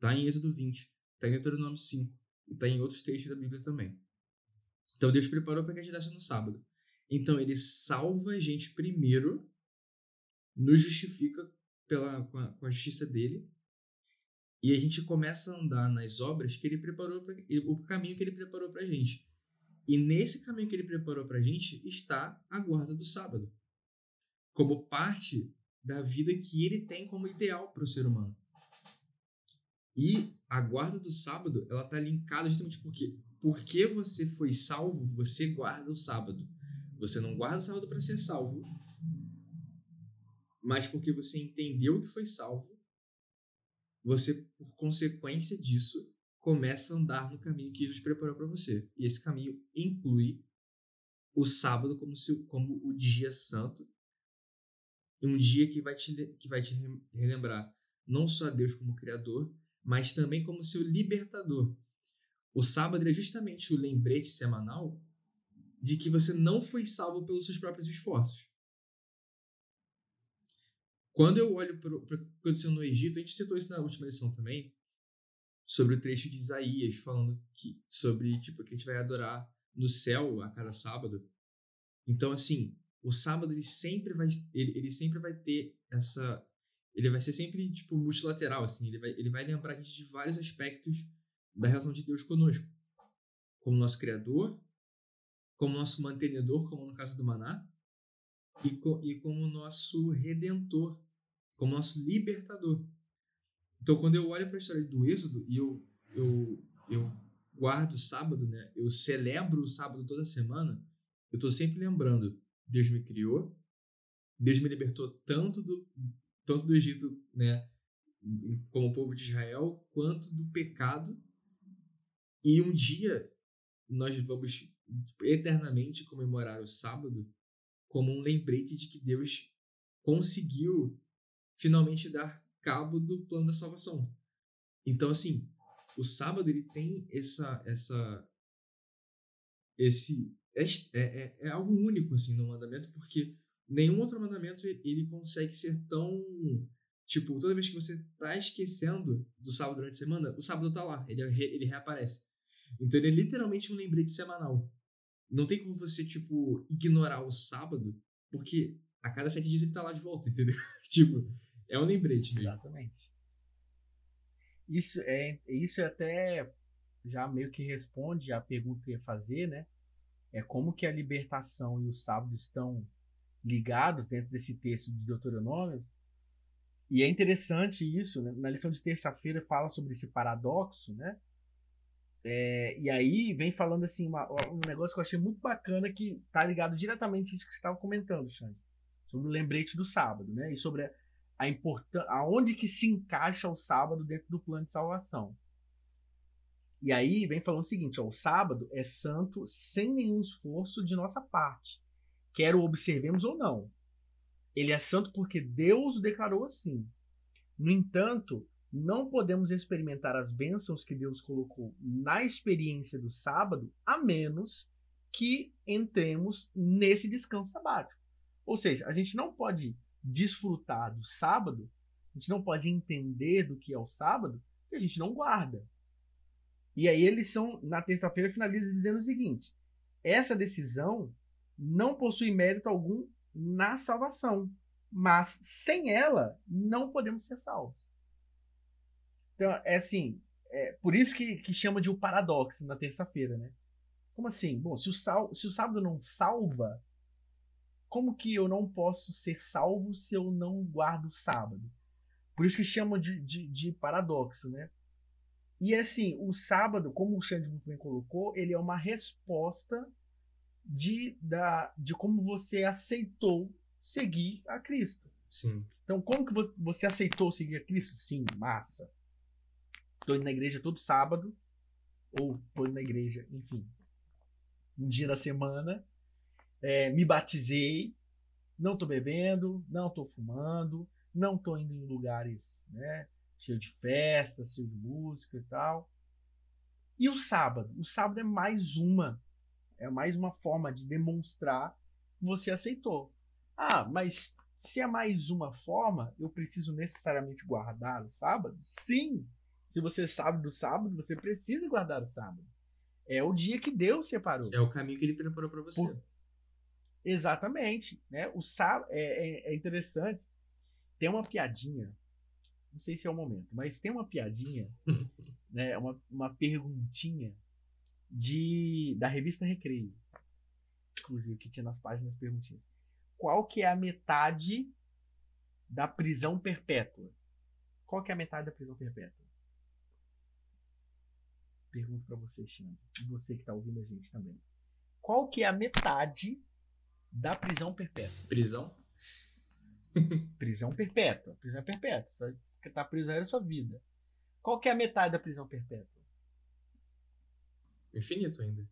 Está em Êxodo 20, está em Deuteronômio 5 e está em outros textos da Bíblia também. Então Deus preparou para que a gente desse no sábado. Então ele salva a gente primeiro, nos justifica pela, com, a, com a justiça dele, e a gente começa a andar nas obras que ele preparou, pra, o caminho que ele preparou para a gente. E nesse caminho que ele preparou para a gente está a guarda do sábado, como parte da vida que ele tem como ideal para o ser humano. E a guarda do sábado, ela tá linkada justamente porque porque você foi salvo, você guarda o sábado. Você não guarda o sábado para ser salvo, mas porque você entendeu que foi salvo, você, por consequência disso, começa a andar no caminho que Jesus preparou para você. E esse caminho inclui o sábado como, se, como o dia santo, um dia que vai te, que vai te relembrar não só Deus como Criador, mas também como seu libertador. O sábado é justamente o lembrete semanal de que você não foi salvo pelos seus próprios esforços. Quando eu olho para o que aconteceu no Egito, a gente citou isso na última lição também, sobre o trecho de Isaías, falando que, sobre tipo, que a gente vai adorar no céu a cada sábado. Então, assim, o sábado ele sempre vai, ele, ele sempre vai ter essa ele vai ser sempre, tipo, multilateral, assim. Ele vai, ele vai lembrar a gente de vários aspectos da relação de Deus conosco. Como nosso Criador, como nosso mantenedor, como no caso do Maná, e, co e como nosso redentor, como nosso libertador. Então, quando eu olho para a história do Êxodo e eu, eu, eu guardo o sábado, né? Eu celebro o sábado toda semana, eu estou sempre lembrando, Deus me criou, Deus me libertou tanto do, tanto do Egito, né? Como o povo de Israel, quanto do pecado. E um dia nós vamos eternamente comemorar o sábado como um lembrete de que Deus conseguiu finalmente dar cabo do plano da salvação. Então, assim, o sábado ele tem essa essa esse é, é, é algo único assim no mandamento porque nenhum outro mandamento ele consegue ser tão tipo toda vez que você está esquecendo do sábado durante a semana o sábado está lá ele ele reaparece então ele é literalmente um lembrete semanal não tem como você tipo ignorar o sábado porque a cada sete dias ele está lá de volta entendeu tipo é um lembrete mesmo. exatamente isso é, isso é até já meio que responde a pergunta que eu ia fazer, né? É como que a libertação e o sábado estão ligados dentro desse texto de Deuteronômio. E é interessante isso, né? na lição de terça-feira fala sobre esse paradoxo, né? É, e aí vem falando assim, uma, um negócio que eu achei muito bacana que tá ligado diretamente a isso que você estava comentando, Xande, sobre o lembrete do sábado, né? E sobre a importância, aonde que se encaixa o sábado dentro do plano de salvação. E aí vem falando o seguinte, ó, o sábado é santo sem nenhum esforço de nossa parte, quer o observemos ou não. Ele é santo porque Deus o declarou assim. No entanto, não podemos experimentar as bênçãos que Deus colocou na experiência do sábado, a menos que entremos nesse descanso sabático. Ou seja, a gente não pode desfrutar do sábado, a gente não pode entender do que é o sábado, e a gente não guarda. E aí eles são, na terça-feira, finalizam dizendo o seguinte: essa decisão não possui mérito algum na salvação, mas sem ela não podemos ser salvos. Então, é assim, é por isso que, que chama de um paradoxo na terça-feira, né? Como assim? Bom, se o, sal, se o sábado não salva, como que eu não posso ser salvo se eu não guardo o sábado? Por isso que chamam de, de, de paradoxo, né? E assim, o sábado, como o Xande muito bem colocou, ele é uma resposta de, da, de como você aceitou seguir a Cristo. Sim. Então, como que você aceitou seguir a Cristo? Sim, massa. Estou indo na igreja todo sábado, ou estou indo na igreja, enfim, um dia na semana, é, me batizei, não estou bebendo, não estou fumando, não estou indo em lugares né, cheio de festa, cheio de música e tal. E o sábado? O sábado é mais uma, é mais uma forma de demonstrar que você aceitou. Ah, mas se é mais uma forma, eu preciso necessariamente guardar o sábado? Sim! Se você sabe do sábado, você precisa guardar o sábado. É o dia que Deus separou. É o caminho que ele preparou para você. Por, Exatamente. Né? O sábado é, é, é, interessante. Tem uma piadinha. Não sei se é o momento, mas tem uma piadinha, né? uma, uma perguntinha de da revista Recreio. Inclusive, que tinha nas páginas perguntinhas. Qual que é a metade da prisão perpétua? Qual que é a metade da prisão perpétua? Pergunto para você, Xandro. E você que está ouvindo a gente também. Qual que é a metade da prisão perpétua. Prisão? prisão perpétua. Prisão perpétua. Estar preso aí a sua vida. Qual que é a metade da prisão perpétua? Infinito ainda.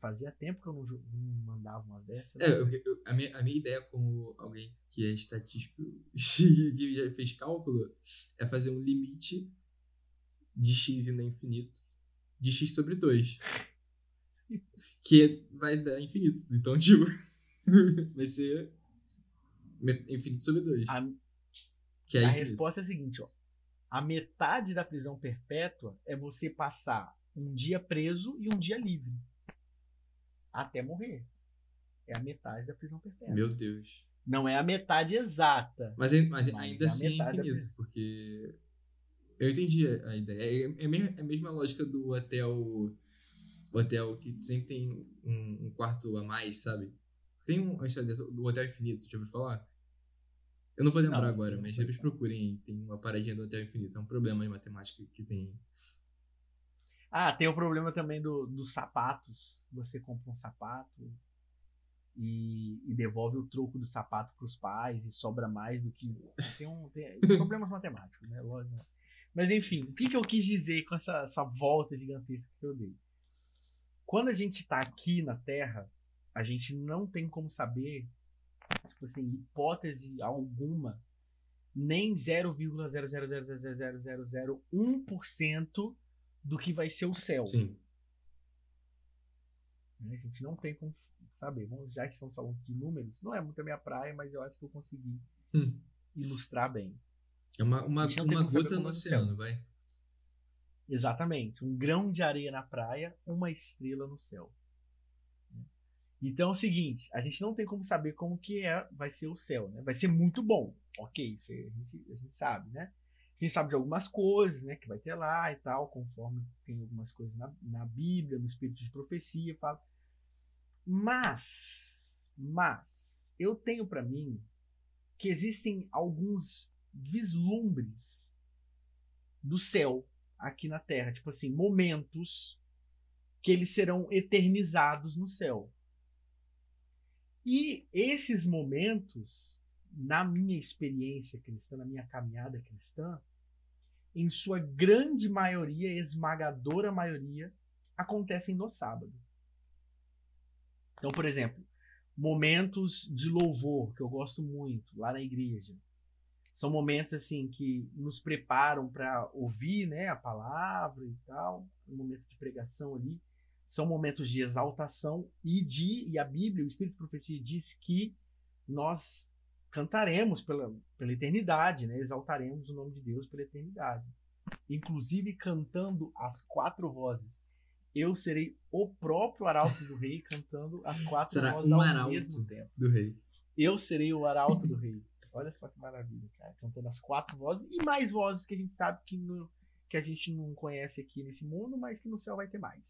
Fazia tempo que eu não, não mandava uma dessas. É, eu, eu, a, minha, a minha ideia como alguém que é estatístico que já fez cálculo é fazer um limite de x indo infinito de x sobre 2 que vai dar infinito. Então, tipo, vai ser infinito sobre 2. A, que é a resposta é a seguinte, ó. A metade da prisão perpétua é você passar um dia preso e um dia livre. Até morrer. É a metade da prisão perpétua. Meu Deus. Não é a metade exata. Mas, mas, mas ainda é assim é infinito, porque. Eu entendi a, ideia. É, é, é a mesma lógica do o hotel que sempre tem um, um quarto a mais, sabe? Tem um, uma história dessa, do Hotel Infinito, já ouviu falar? Eu não vou lembrar Não, agora, mas depois procurem. Tem uma paradinha do Hotel Infinito. É um problema de matemática que tem. Ah, tem o problema também do, dos sapatos. Você compra um sapato e, e devolve o troco do sapato para os pais e sobra mais do que. Tem, um, tem problemas matemáticos, né? Lógico. Mas enfim, o que, que eu quis dizer com essa, essa volta gigantesca que eu dei? Quando a gente está aqui na Terra, a gente não tem como saber, tipo assim, hipótese alguma, nem 0,0000001% do que vai ser o céu. Sim. né? A gente não tem como saber. Vamos, já que estamos falando de números, não é muito a minha praia, mas eu acho que eu consegui Hum. ilustrar bem. É uma, uma, uma gota no é oceano, vai. Exatamente. Um grão de areia na praia, uma estrela no céu. Então é o seguinte, a gente não tem como saber como que é, vai ser o céu, né? Vai ser muito bom. Ok, isso a gente, a gente sabe, né? A gente sabe de algumas coisas, né? Que vai ter lá e tal, conforme tem algumas coisas na, na Bíblia, no Espírito de Profecia, fala. Mas, mas, eu tenho para mim que existem alguns vislumbres do céu aqui na Terra, tipo assim, momentos que eles serão eternizados no céu. E esses momentos, na minha experiência cristã, na minha caminhada cristã, em sua grande maioria, esmagadora maioria, acontecem no sábado. Então, por exemplo, momentos de louvor que eu gosto muito lá na igreja. São momentos assim que nos preparam para ouvir, né, a palavra e tal, um momento de pregação ali. São momentos de exaltação e de e a Bíblia, o Espírito de Profecia diz que nós cantaremos pela, pela eternidade, né? Exaltaremos o nome de Deus pela eternidade. Inclusive cantando as quatro vozes. Eu serei o próprio arauto do rei cantando as quatro Será vozes um ao mesmo tempo. Do rei. Eu serei o arauto do rei. Olha só que maravilha, cara. Cantando as quatro vozes e mais vozes que a gente sabe que, no- que a gente não conhece aqui nesse mundo, mas que no céu vai ter mais.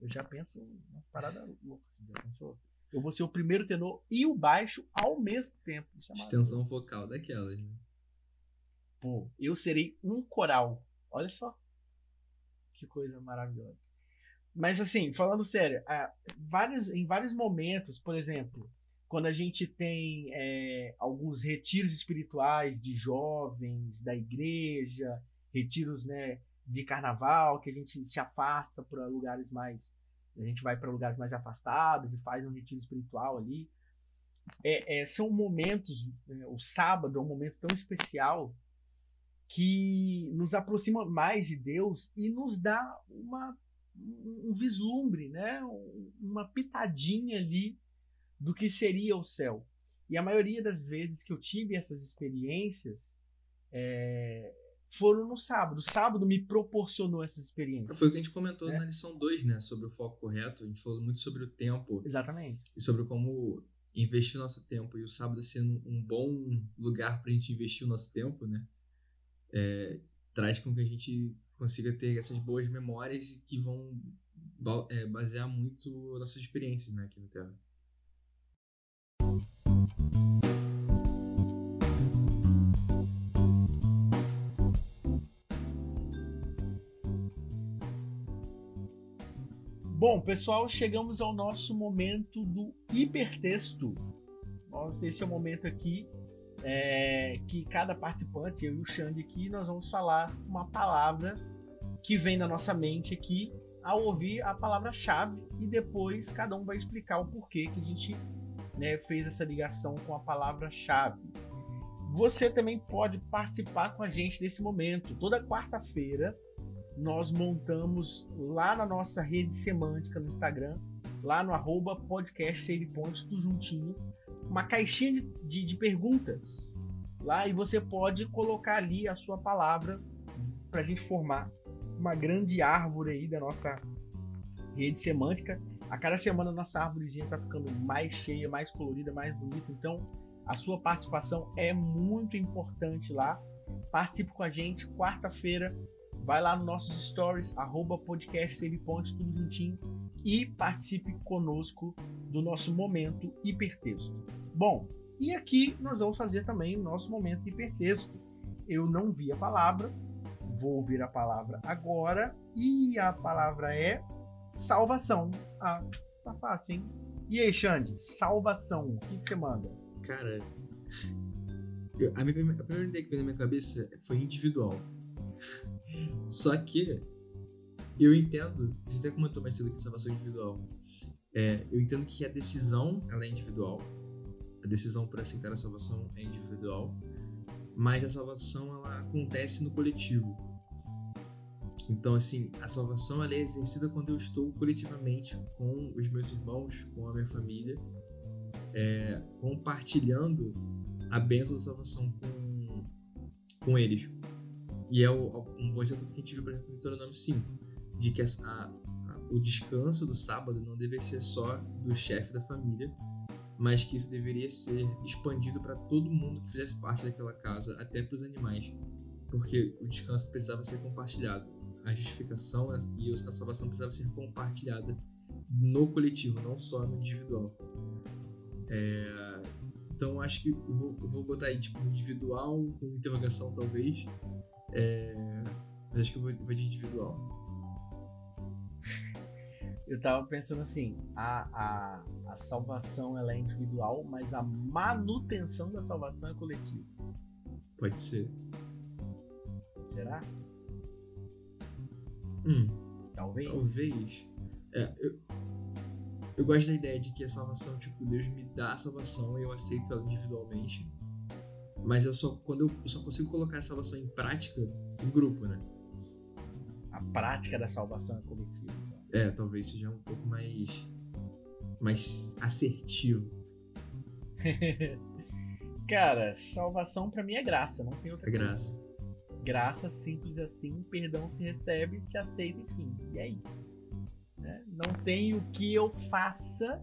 Eu já penso umas paradas loucas. Já pensou? Eu vou ser o primeiro tenor e o baixo ao mesmo tempo. É. Extensão vocal daquelas, né? Pô, eu serei um coral. Olha só. Que coisa maravilhosa. Mas assim, falando sério, ah, vários, em vários momentos, por exemplo, quando a gente tem é, alguns retiros espirituais de jovens da igreja, retiros né, de carnaval, que a gente se afasta para lugares mais. A gente vai para lugares mais afastados e faz um retiro espiritual ali. É, é, são momentos, né, o sábado é um momento tão especial que nos aproxima mais de Deus e nos dá uma, um vislumbre, né? Um- uma pitadinha ali do que seria o céu. E a maioria das vezes que eu tive essas experiências é, foram no sábado. O sábado me proporcionou essas experiências. Foi o que a gente comentou É. na lição 2, né? Sobre o foco correto. A gente falou muito sobre o tempo Exatamente. e sobre como investir o nosso tempo. E o sábado sendo um bom lugar pra gente investir o nosso tempo, né? É, traz com que a gente consiga ter essas boas memórias e que vão é, basear muito nossas experiências, né? Aqui no Terra. Bom, pessoal, chegamos ao nosso momento do hipertexto. Esse é o momento aqui é, que cada participante, eu e o Xande aqui, nós vamos falar uma palavra que vem na nossa mente aqui ao ouvir a palavra-chave e depois cada um vai explicar o porquê que a gente né, fez essa ligação com a palavra-chave. Você também pode participar com a gente desse momento. Toda quarta-feira nós montamos lá na nossa rede semântica no Instagram, lá no arroba podcast Save Point, tudo juntinho, uma caixinha de, de, de perguntas lá e você pode colocar ali a sua palavra para a gente formar uma grande árvore aí da nossa rede semântica. A cada semana nossa árvorezinha está ficando mais cheia, mais colorida, mais bonita. Então a sua participação é muito importante lá. Participe com a gente quarta-feira vai lá nos nossos stories, arroba podcast tudo juntinho, e participe conosco do nosso momento hipertexto. Bom, e aqui nós vamos fazer também o nosso momento hipertexto. Eu não vi a palavra, vou ouvir a palavra agora, e a palavra é salvação. Ah, tá fácil, hein? E aí, Xande, salvação, o que, você manda? Cara, a primeira ideia que veio na minha cabeça foi individual. Só que eu entendo, você até comentou mais cedo que a salvação é individual. É, eu entendo que a decisão ela é individual. A decisão por aceitar a salvação é individual. Mas a salvação ela acontece no coletivo. Então, assim, a salvação ela é exercida quando eu estou coletivamente com os meus irmãos, com a minha família, é, compartilhando a bênção da salvação com, com eles. E é o, um bom exemplo do que a gente viu, por exemplo, no Deuteronômio 5, de que a, a, o descanso do sábado não deve ser só do chefe da família, mas que isso deveria ser expandido para todo mundo que fizesse parte daquela casa, até para os animais, porque o descanso precisava ser compartilhado. A justificação e a salvação precisava ser compartilhada no coletivo, não só no individual. É, então acho que eu vou, eu vou botar aí tipo individual com interrogação talvez, é, mas acho que eu vou, vou de individual. Eu tava pensando assim, a, a, a salvação ela é individual, mas a manutenção da salvação é coletiva. Pode ser. Será? Hum, Talvez. talvez. É, eu, eu gosto da ideia de que a salvação, tipo, Deus me dá a salvação e eu aceito ela individualmente. Mas eu só quando eu, eu só consigo colocar a salvação em prática em grupo, né? A prática da salvação é coletiva. É, talvez seja um pouco mais mais assertivo. Cara, salvação pra mim é graça, não tem outra É coisa. graça. Graça simples assim, perdão se recebe, se aceita, enfim. E é isso. né? Não tem o que eu faça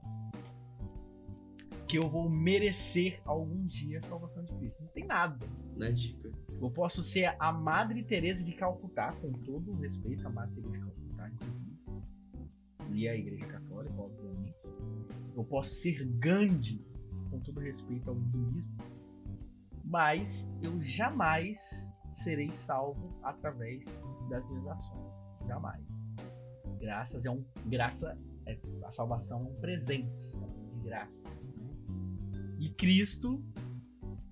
que eu vou merecer algum dia a salvação de Cristo. Não tem nada. Na dica. Eu posso ser a Madre Teresa de Calcutá, com todo o respeito à Madre Teresa de Calcutá, inclusive. E a Igreja Católica, obviamente. Eu posso ser Gandhi, com todo respeito ao hinduísmo. Mas eu jamais serei salvo através das minhas ações. Jamais. Graças é um. Graça. É, a salvação é um presente de graça. E Cristo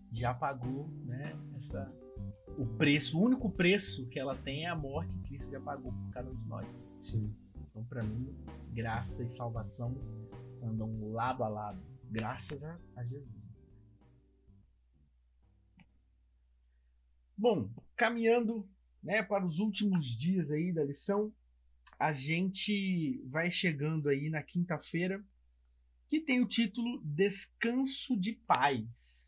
já pagou né, essa, o preço, o único preço que ela tem é a morte que Cristo já pagou por cada um de nós. Sim. Então, para mim, graça e salvação andam lado a lado, graças a, a Jesus. Bom, caminhando né, para os últimos dias aí da lição, a gente vai chegando aí na quinta-feira, que tem o título Descanso de Paz.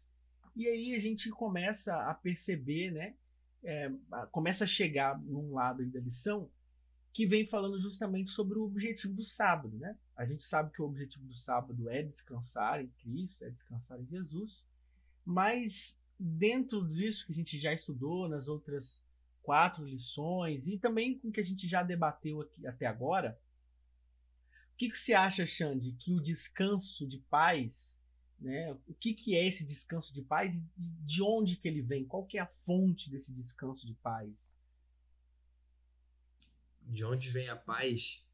E aí a gente começa a perceber, né? é, começa a chegar num lado da lição que vem falando justamente sobre o objetivo do sábado, né? A gente sabe que o objetivo do sábado é descansar em Cristo, é descansar em Jesus, mas dentro disso que a gente já estudou nas outras quatro lições e também com o que a gente já debateu aqui até agora, o que, que você acha, Xande, que o descanso de paz, né? O que, que é esse descanso de paz e de onde que ele vem? Qual que é a fonte desse descanso de paz? De onde vem a paz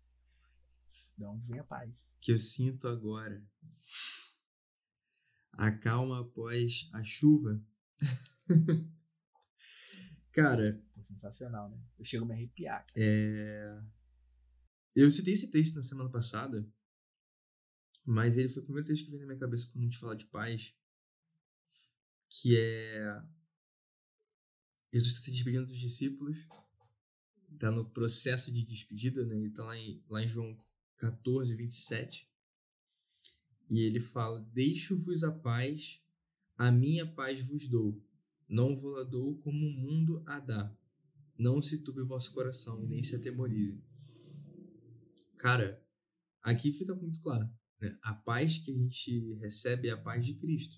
De onde vem a paz? que eu sinto agora? A calma após a chuva? Cara, sensacional, né? Eu chego a me arrepiar. É... Eu citei esse texto na semana passada, mas ele foi o primeiro texto que veio na minha cabeça quando a gente fala de paz, que é Jesus está se despedindo dos discípulos, está no processo de despedida, né? Ele está lá em, lá em João 14, 27, e ele fala: Deixo-vos a paz, a minha paz vos dou, não vou lá dou como o mundo a dá. Não se turbe o vosso coração e nem se atemorize. Cara, aqui fica muito claro. Né? A paz que a gente recebe é a paz de Cristo.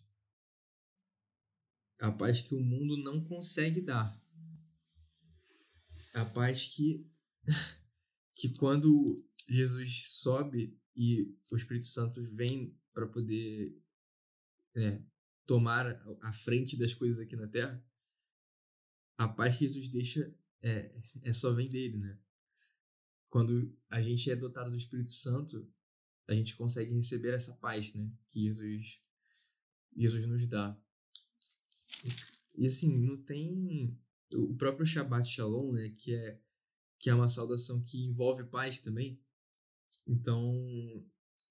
A paz que o mundo não consegue dar. A paz que, que quando Jesus sobe e o Espírito Santo vem para poder é, tomar a frente das coisas aqui na Terra, a paz que Jesus deixa é, é só vem dele, né? Quando a gente é dotado do Espírito Santo, a gente consegue receber essa paz, né? Que Jesus, Jesus nos dá. E assim, não tem o próprio Shabbat Shalom, né? Que é que é uma saudação que envolve paz também. Então,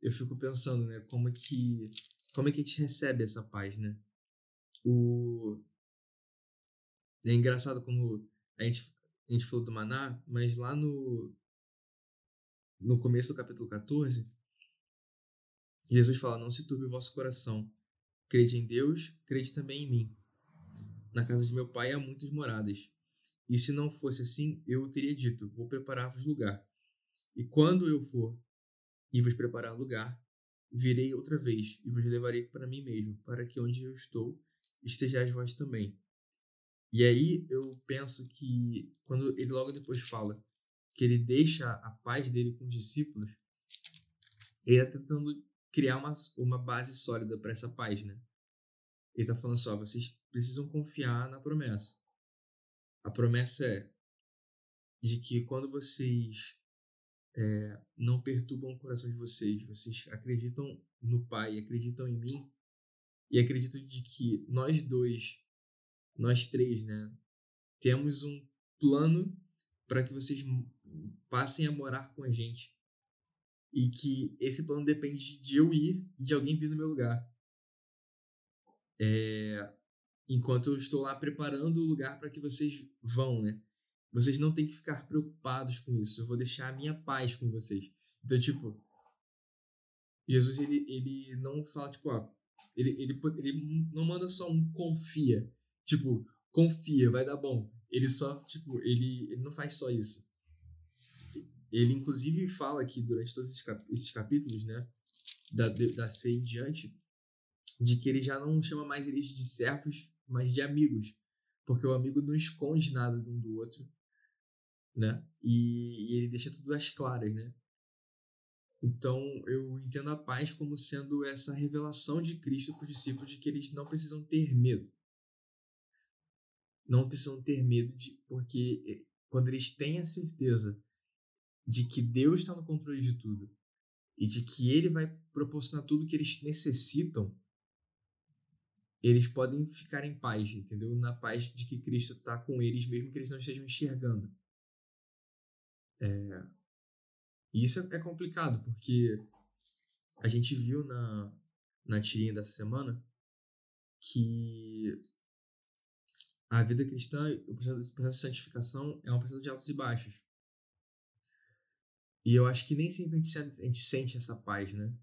eu fico pensando, né? Como é que como é que a gente recebe essa paz, né? O é engraçado como a gente a gente falou do maná, mas lá no no começo do capítulo 14, Jesus fala: Não se turbe o vosso coração. Crede em Deus, crede também em mim. Na casa de meu pai há muitas moradas. E se não fosse assim, eu teria dito: Vou preparar-vos lugar. E quando eu for e vos preparar lugar, virei outra vez e vos levarei para mim mesmo, para que onde eu estou estejais vós também. E aí eu penso que quando ele logo depois fala que ele deixa a paz dele com os discípulos, ele está tentando criar uma, uma base sólida para essa paz, né? Ele está falando só, vocês precisam confiar na promessa. A promessa é de que quando vocês é, não perturbam o coração de vocês, vocês acreditam no Pai, acreditam em mim e acreditam de que nós dois, nós três, né, temos um plano para que vocês passem a morar com a gente e que esse plano depende de eu ir e de alguém vir no meu lugar. É, enquanto eu estou lá preparando o lugar para que vocês vão, né? Vocês não têm que ficar preocupados com isso. Eu vou deixar a minha paz com vocês. Então, tipo, Jesus ele, ele não fala tipo, ó, ele, ele, ele não manda só um confia, tipo, confia, vai dar bom. Ele só, tipo, ele, ele não faz só isso. Ele, inclusive, fala aqui durante todos esses, esses capítulos, né, da, da C em diante, de que ele já não chama mais eles de servos, mas de amigos, porque o amigo não esconde nada de um do outro, né, e, e ele deixa tudo às claras, né. Então, eu entendo a paz como sendo essa revelação de Cristo para os discípulos de que eles não precisam ter medo. Não precisam ter medo, de, porque eh, quando eles têm a certeza de que Deus está no controle de tudo e de que Ele vai proporcionar tudo que eles necessitam, eles podem ficar em paz, entendeu? Na paz de que Cristo está com eles, mesmo que eles não estejam enxergando. É... Isso é complicado, porque a gente viu na, na tirinha dessa semana que a vida cristã, o processo de santificação é um processo de altos e baixos. E eu acho que nem sempre a gente, sente, a gente sente essa paz, né?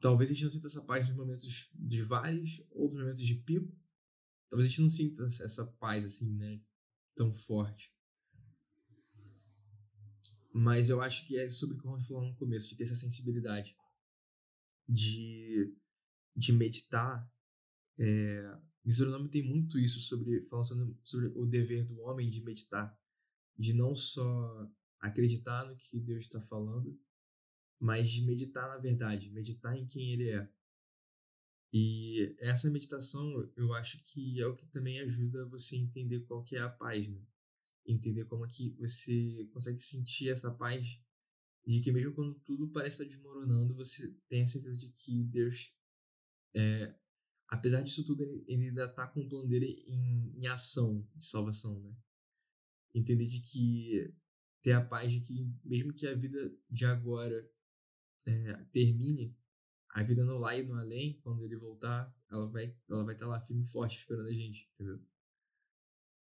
Talvez a gente não sinta essa paz nos momentos de vales, outros momentos de pico. Talvez a gente não sinta essa paz assim, né? Tão forte. Mas eu acho que é sobre o que o Ron falou no começo, de ter essa sensibilidade. De, de meditar. É, Deuteronômio tem muito isso sobre, falando sobre o dever do homem de meditar. De não só acreditar no que Deus está falando, mas de meditar na verdade, meditar em quem Ele é. E essa meditação, eu acho que é o que também ajuda você a entender qual que é a paz, né? Entender como é que você consegue sentir essa paz de que mesmo quando tudo parece estar desmoronando, você tem a certeza de que Deus, é, apesar disso tudo, ele, ele ainda está com o plano dele em, em ação de salvação, né? Entender de que ter a paz de que, mesmo que a vida de agora é, termine, a vida no lá e no além, quando ele voltar, ela vai, ela vai estar lá firme e forte esperando a gente, entendeu?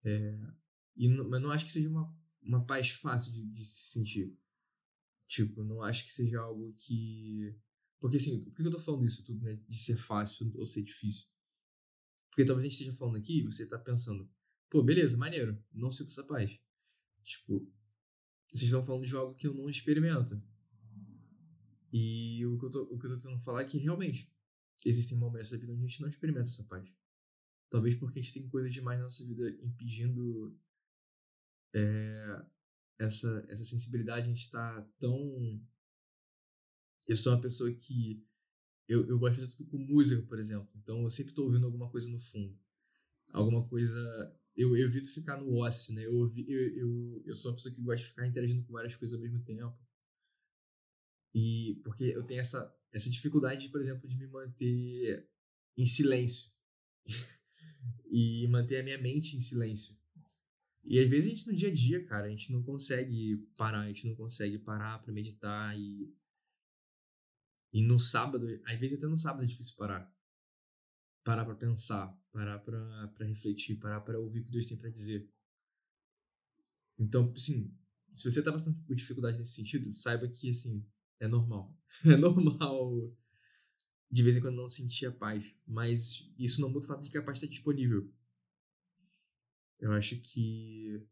É, e, mas não acho que seja uma, uma paz fácil de, de se sentir. Tipo, não acho que seja algo que. Porque assim, por que eu tô falando isso tudo, né? De ser fácil ou ser difícil? Porque talvez a gente esteja falando aqui e você tá pensando, pô, beleza, maneiro, não sinto essa paz. Tipo, vocês estão falando de algo que eu não experimento. E o que eu tô, o que eu tô tentando falar é que realmente existem momentos da vida onde a gente não experimenta essa paz. Talvez porque a gente tem coisa demais na nossa vida impedindo é, essa, essa sensibilidade, a gente está tão. Eu sou uma pessoa que. Eu, eu gosto de tudo com música, por exemplo. Então eu sempre estou ouvindo alguma coisa no fundo. Alguma coisa. Eu, evito ficar no ócio, né? Eu, eu, eu, eu sou uma pessoa que gosta de ficar interagindo com várias coisas ao mesmo tempo. E porque eu tenho essa, essa dificuldade, por exemplo, de me manter em silêncio. e manter a minha mente em silêncio. E às vezes a gente no dia a dia, cara, a gente não consegue parar, a gente não consegue parar para meditar e e no sábado, às vezes até no sábado é difícil parar. Parar para pensar, parar para refletir, parar para ouvir o que Deus tem para dizer. Então, assim, se você tá passando por dificuldade nesse sentido, saiba que assim, é normal. É normal de vez em quando não sentir a paz, mas isso não muda o fato de que a paz está disponível. Eu acho que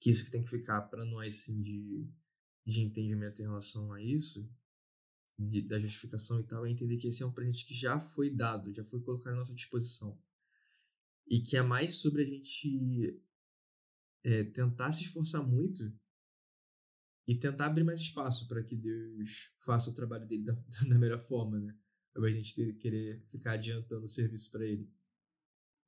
que isso que tem que ficar para nós assim de, de entendimento em relação a isso, de, da justificação e tal, é entender que esse é um presente que já foi dado, já foi colocado à nossa disposição. E que é mais sobre a gente é, tentar se esforçar muito e tentar abrir mais espaço para que Deus faça o trabalho dele da, da melhor forma, né? De a gente ter, querer ficar adiantando o serviço para ele.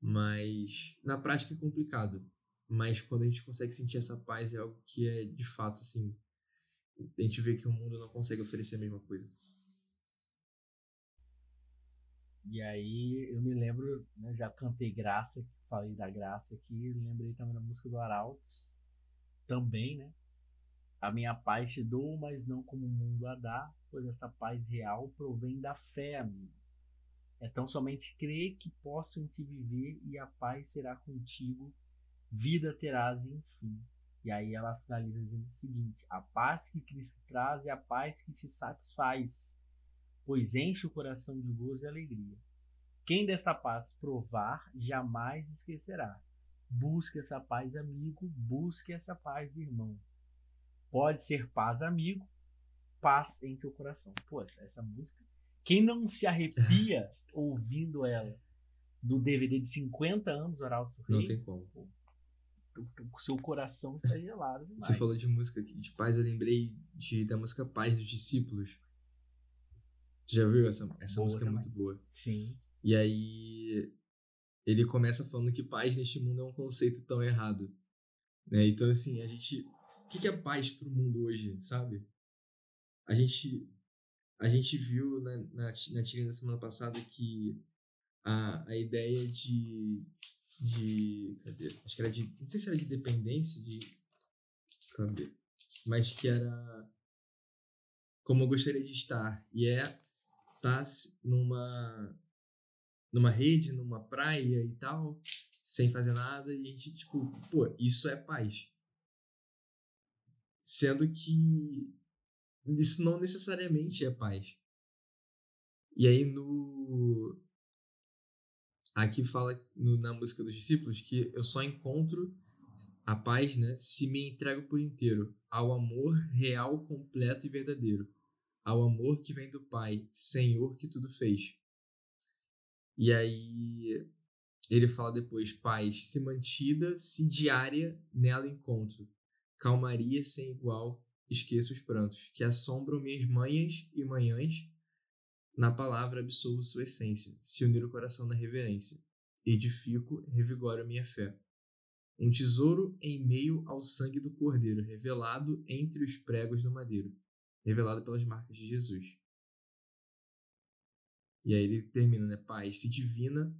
Mas na prática é complicado. Mas quando a gente consegue sentir essa paz é algo que é de fato assim. A gente vê que o mundo não consegue oferecer a mesma coisa. E aí eu me lembro, né, já cantei Graça, falei da Graça aqui, lembrei também da música do Arautos, também, né? A minha paz te dou, mas não como o mundo a dá, pois essa paz real provém da fé, amigo. É tão somente crer que posso em ti viver e a paz será contigo, vida terás, enfim. E aí ela finaliza dizendo o seguinte: A paz que Cristo traz é a paz que te satisfaz, pois enche o coração de gozo e alegria. Quem desta paz provar, jamais esquecerá. Busque essa paz, amigo, busque essa paz, irmão. Pode ser paz, amigo, paz em teu coração. Pô, essa música. Quem não se arrepia ouvindo ela do DVD de 50 anos, Oral do Rei, Não tem como. O seu coração está gelado demais. Você falou de música de paz, eu lembrei de, da música Paz dos Discípulos. Você já viu essa, essa boa música? É muito boa. Sim. E aí ele começa falando que paz neste mundo é um conceito tão errado. Né? Então, assim, a gente. O que é paz para o mundo hoje, sabe? A gente a gente viu na, na, na tirinha da semana passada que a, a ideia de. de cadê? Acho que era de. Não sei se era de dependência, de. Cadê? Mas que era. Como eu gostaria de estar. E é tá numa. numa rede, numa praia e tal, sem fazer nada, e a gente, tipo, pô, isso é paz. Sendo que isso não necessariamente é paz. E aí no aqui fala no, na música dos discípulos que eu só encontro a paz, né, se me entrego por inteiro ao amor real, completo e verdadeiro, ao amor que vem do Pai, Senhor que tudo fez. E aí ele fala depois, paz se mantida, se diária nela encontro, calmaria sem igual esqueço os prantos, que assombram minhas manhas e manhãs, na palavra absolvo sua essência, se unir o coração na reverência, edifico, revigoro minha fé. Um tesouro em meio ao sangue do Cordeiro, revelado entre os pregos do madeiro, revelado pelas marcas de Jesus. E aí ele termina, né? Paz, se divina,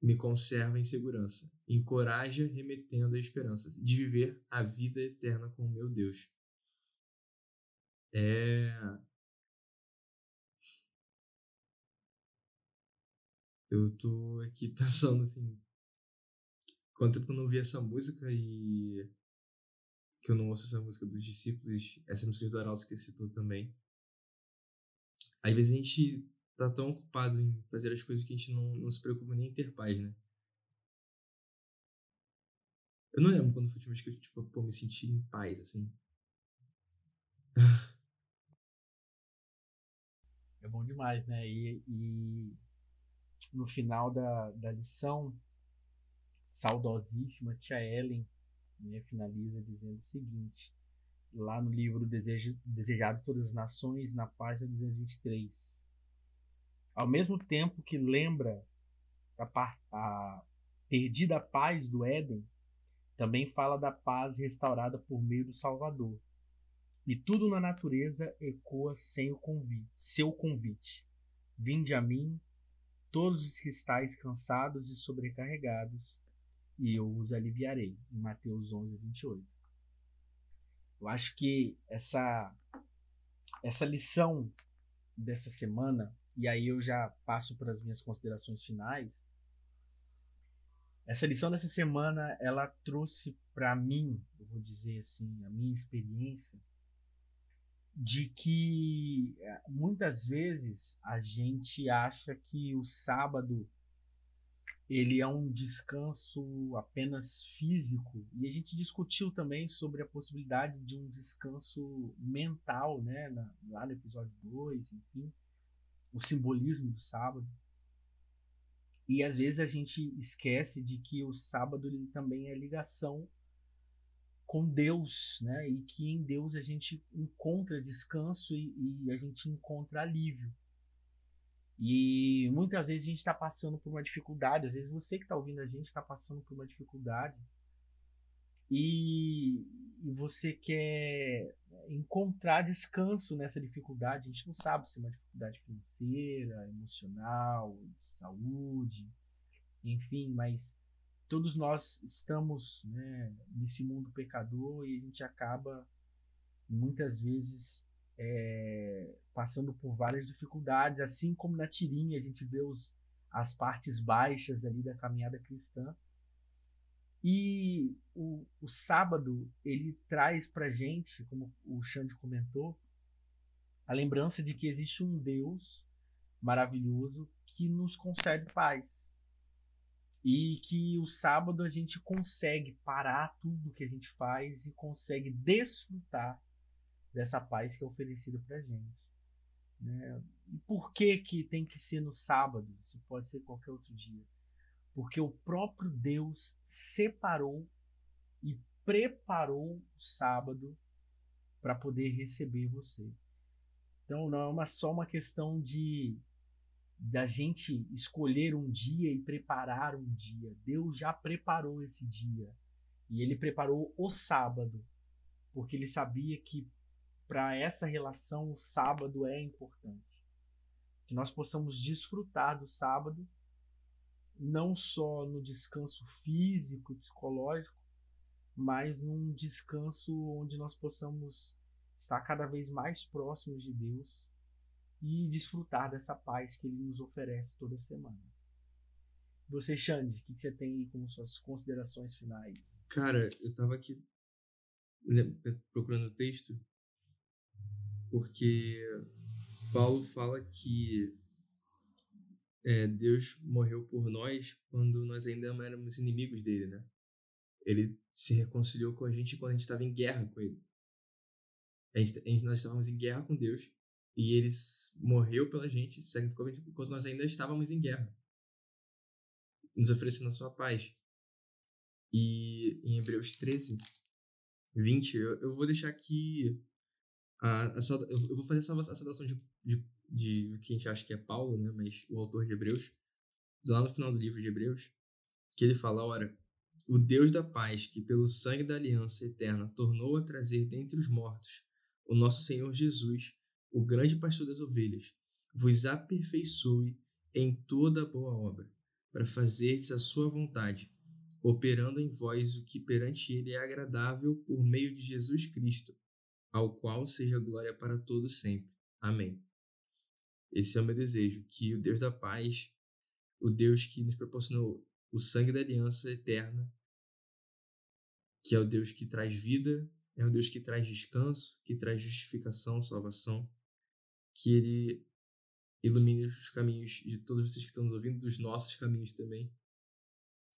me conserva em segurança, encoraja, remetendo a esperança de viver a vida eterna com o meu Deus. É. Eu tô aqui pensando assim. Quanto tempo eu não vi essa música e. Que eu não ouço essa música dos discípulos, essa música do Arauto que você citou também. Às vezes a gente tá tão ocupado em fazer as coisas que a gente não, não se preocupa nem em ter paz, né? Eu não lembro quando foi a última vez que eu, tipo, pô, me senti em paz, assim. É bom demais, né? E, e no final da, da lição, saudosíssima tia Ellen né, finaliza dizendo o seguinte, lá no livro Desejo, Desejado de Todas as Nações, na página 223. Ao mesmo tempo que lembra a, a perdida paz do Éden, também fala da paz restaurada por meio do Salvador. E tudo na natureza ecoa sem o convite, seu convite. Vinde a mim, todos os que estáis cansados e sobrecarregados, e eu os aliviarei. Em Mateus 11, 28. Eu acho que essa, essa lição dessa semana, e aí eu já passo para as minhas considerações finais. Essa lição dessa semana, ela trouxe para mim, eu vou dizer assim, a minha experiência, de que eh, muitas vezes a gente acha que o sábado ele é um descanso apenas físico e a gente discutiu também sobre a possibilidade de um descanso mental, né, na, lá no episódio 2, enfim, o simbolismo do sábado. E às vezes a gente esquece de que o sábado ele também é ligação com Deus, né? E que em Deus a gente encontra descanso e, e a gente encontra alívio. E muitas vezes a gente está passando por uma dificuldade, às vezes você que está ouvindo a gente está passando por uma dificuldade e, e, você quer encontrar descanso nessa dificuldade. A gente não sabe se é uma dificuldade financeira, emocional, de saúde, enfim, mas todos nós estamos né, nesse mundo pecador e a gente acaba muitas vezes é, passando por várias dificuldades, assim como na tirinha a gente vê os, as partes baixas ali da caminhada cristã. E o, o sábado ele traz para gente, como o Xande comentou, a lembrança de que existe um Deus maravilhoso que nos concede paz. E que o sábado a gente consegue parar tudo que a gente faz e consegue desfrutar dessa paz que é oferecida para gente. Né? E por que, que tem que ser no sábado? Se pode ser qualquer outro dia. Porque o próprio Deus separou e preparou o sábado para poder receber você. Então não é uma, só uma questão de da gente escolher um dia e preparar um dia. Deus já preparou esse dia. E ele preparou o sábado, porque ele sabia que para essa relação o sábado é importante. Que nós possamos desfrutar do sábado, não só no descanso físico e psicológico, mas num descanso onde nós possamos estar cada vez mais próximos de Deus e desfrutar dessa paz que Ele nos oferece toda semana. Você, Xande, o que você tem aí como suas considerações finais? Cara, eu estava aqui procurando o texto porque Paulo fala que é, Deus morreu por nós quando nós ainda éramos inimigos dele, né? Ele se reconciliou com a gente quando a gente estava em guerra com ele. A gente, a gente, nós estávamos em guerra com Deus e ele morreu pela gente, sacrificou enquanto nós ainda estávamos em guerra, nos oferecendo a sua paz. E em Hebreus 13, 20, eu, eu vou deixar aqui a, a, eu vou fazer essa, essa saudação de, de, de que a gente acha que é Paulo, né? Mas o autor de Hebreus, lá no final do livro de Hebreus, que ele fala: Ora, o Deus da paz, que pelo sangue da aliança eterna tornou a trazer dentre os mortos o nosso Senhor Jesus, o grande pastor das ovelhas, vos aperfeiçoe em toda boa obra, para fazerdes a sua vontade, operando em vós o que perante ele é agradável por meio de Jesus Cristo ao qual seja glória para todos sempre. Amém. Esse é o meu desejo, que o Deus da paz, o Deus que nos proporcionou o sangue da aliança eterna, que é o Deus que traz vida, é o Deus que traz descanso, que traz justificação, salvação, que ele ilumine os caminhos de todos vocês que estão nos ouvindo, dos nossos caminhos também,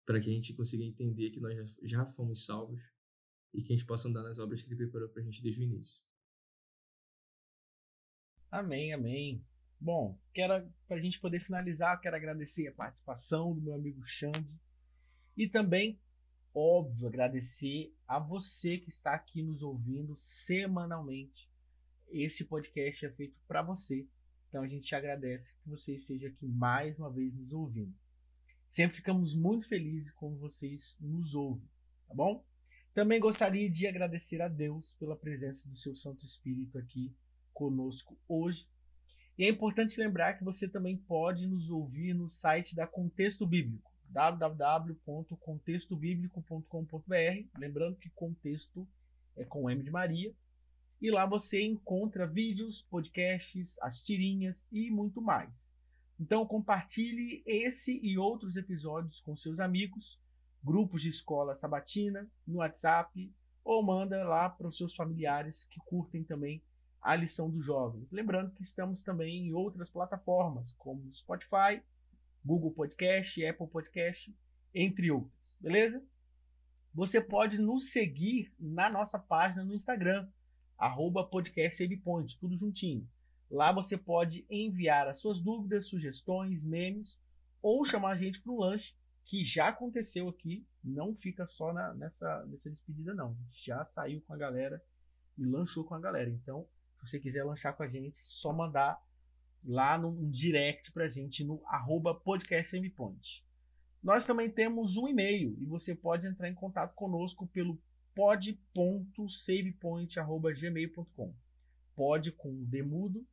para que a gente consiga entender que nós já fomos salvos e que a gente possa andar nas obras que ele preparou para a gente desde o início. Amém, amém. Bom, quero para a gente poder finalizar, quero agradecer a participação do meu amigo Xande E também, óbvio, agradecer a você que está aqui nos ouvindo semanalmente. Esse podcast é feito para você. Então a gente agradece que você esteja aqui mais uma vez nos ouvindo. Sempre ficamos muito felizes quando vocês nos ouvem, tá bom? Também gostaria de agradecer a Deus pela presença do seu Santo Espírito aqui conosco hoje. E é importante lembrar que você também pode nos ouvir no site da Contexto Bíblico, www.contextobiblico.com.br. Lembrando que contexto é com M de Maria. E lá você encontra vídeos, podcasts, as tirinhas e muito mais. Então compartilhe esse e outros episódios com seus amigos, grupos de escola sabatina, no WhatsApp, ou manda lá para os seus familiares que curtem também a lição dos jovens. Lembrando que estamos também em outras plataformas, como Spotify, Google Podcast, Apple Podcast, entre outras. Beleza? Você pode nos seguir na nossa página no Instagram, arroba tudo juntinho. Lá você pode enviar as suas dúvidas, sugestões, memes ou chamar a gente para um lanche, que já aconteceu aqui, não fica só na, nessa, nessa despedida não. Já saiu com a galera e lanchou com a galera. Então, se você quiser lanchar com a gente, só mandar lá no direct pra gente no arroba. Nós também temos um e-mail e você pode entrar em contato conosco pelo pod.savepoint.gmail.com pod com demudo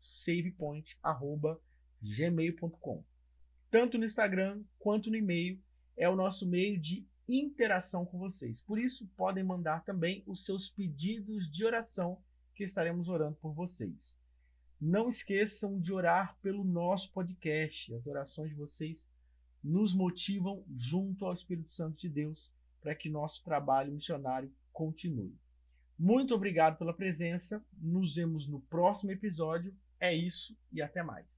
savepoint.gmail.com. Tanto no Instagram quanto no e-mail é o nosso meio de interação com vocês. Por isso, podem mandar também os seus pedidos de oração que estaremos orando por vocês. Não esqueçam de orar pelo nosso podcast. As orações de vocês nos motivam junto ao Espírito Santo de Deus para que nosso trabalho missionário continue. Muito obrigado pela presença. Nos vemos no próximo episódio. É isso e até mais.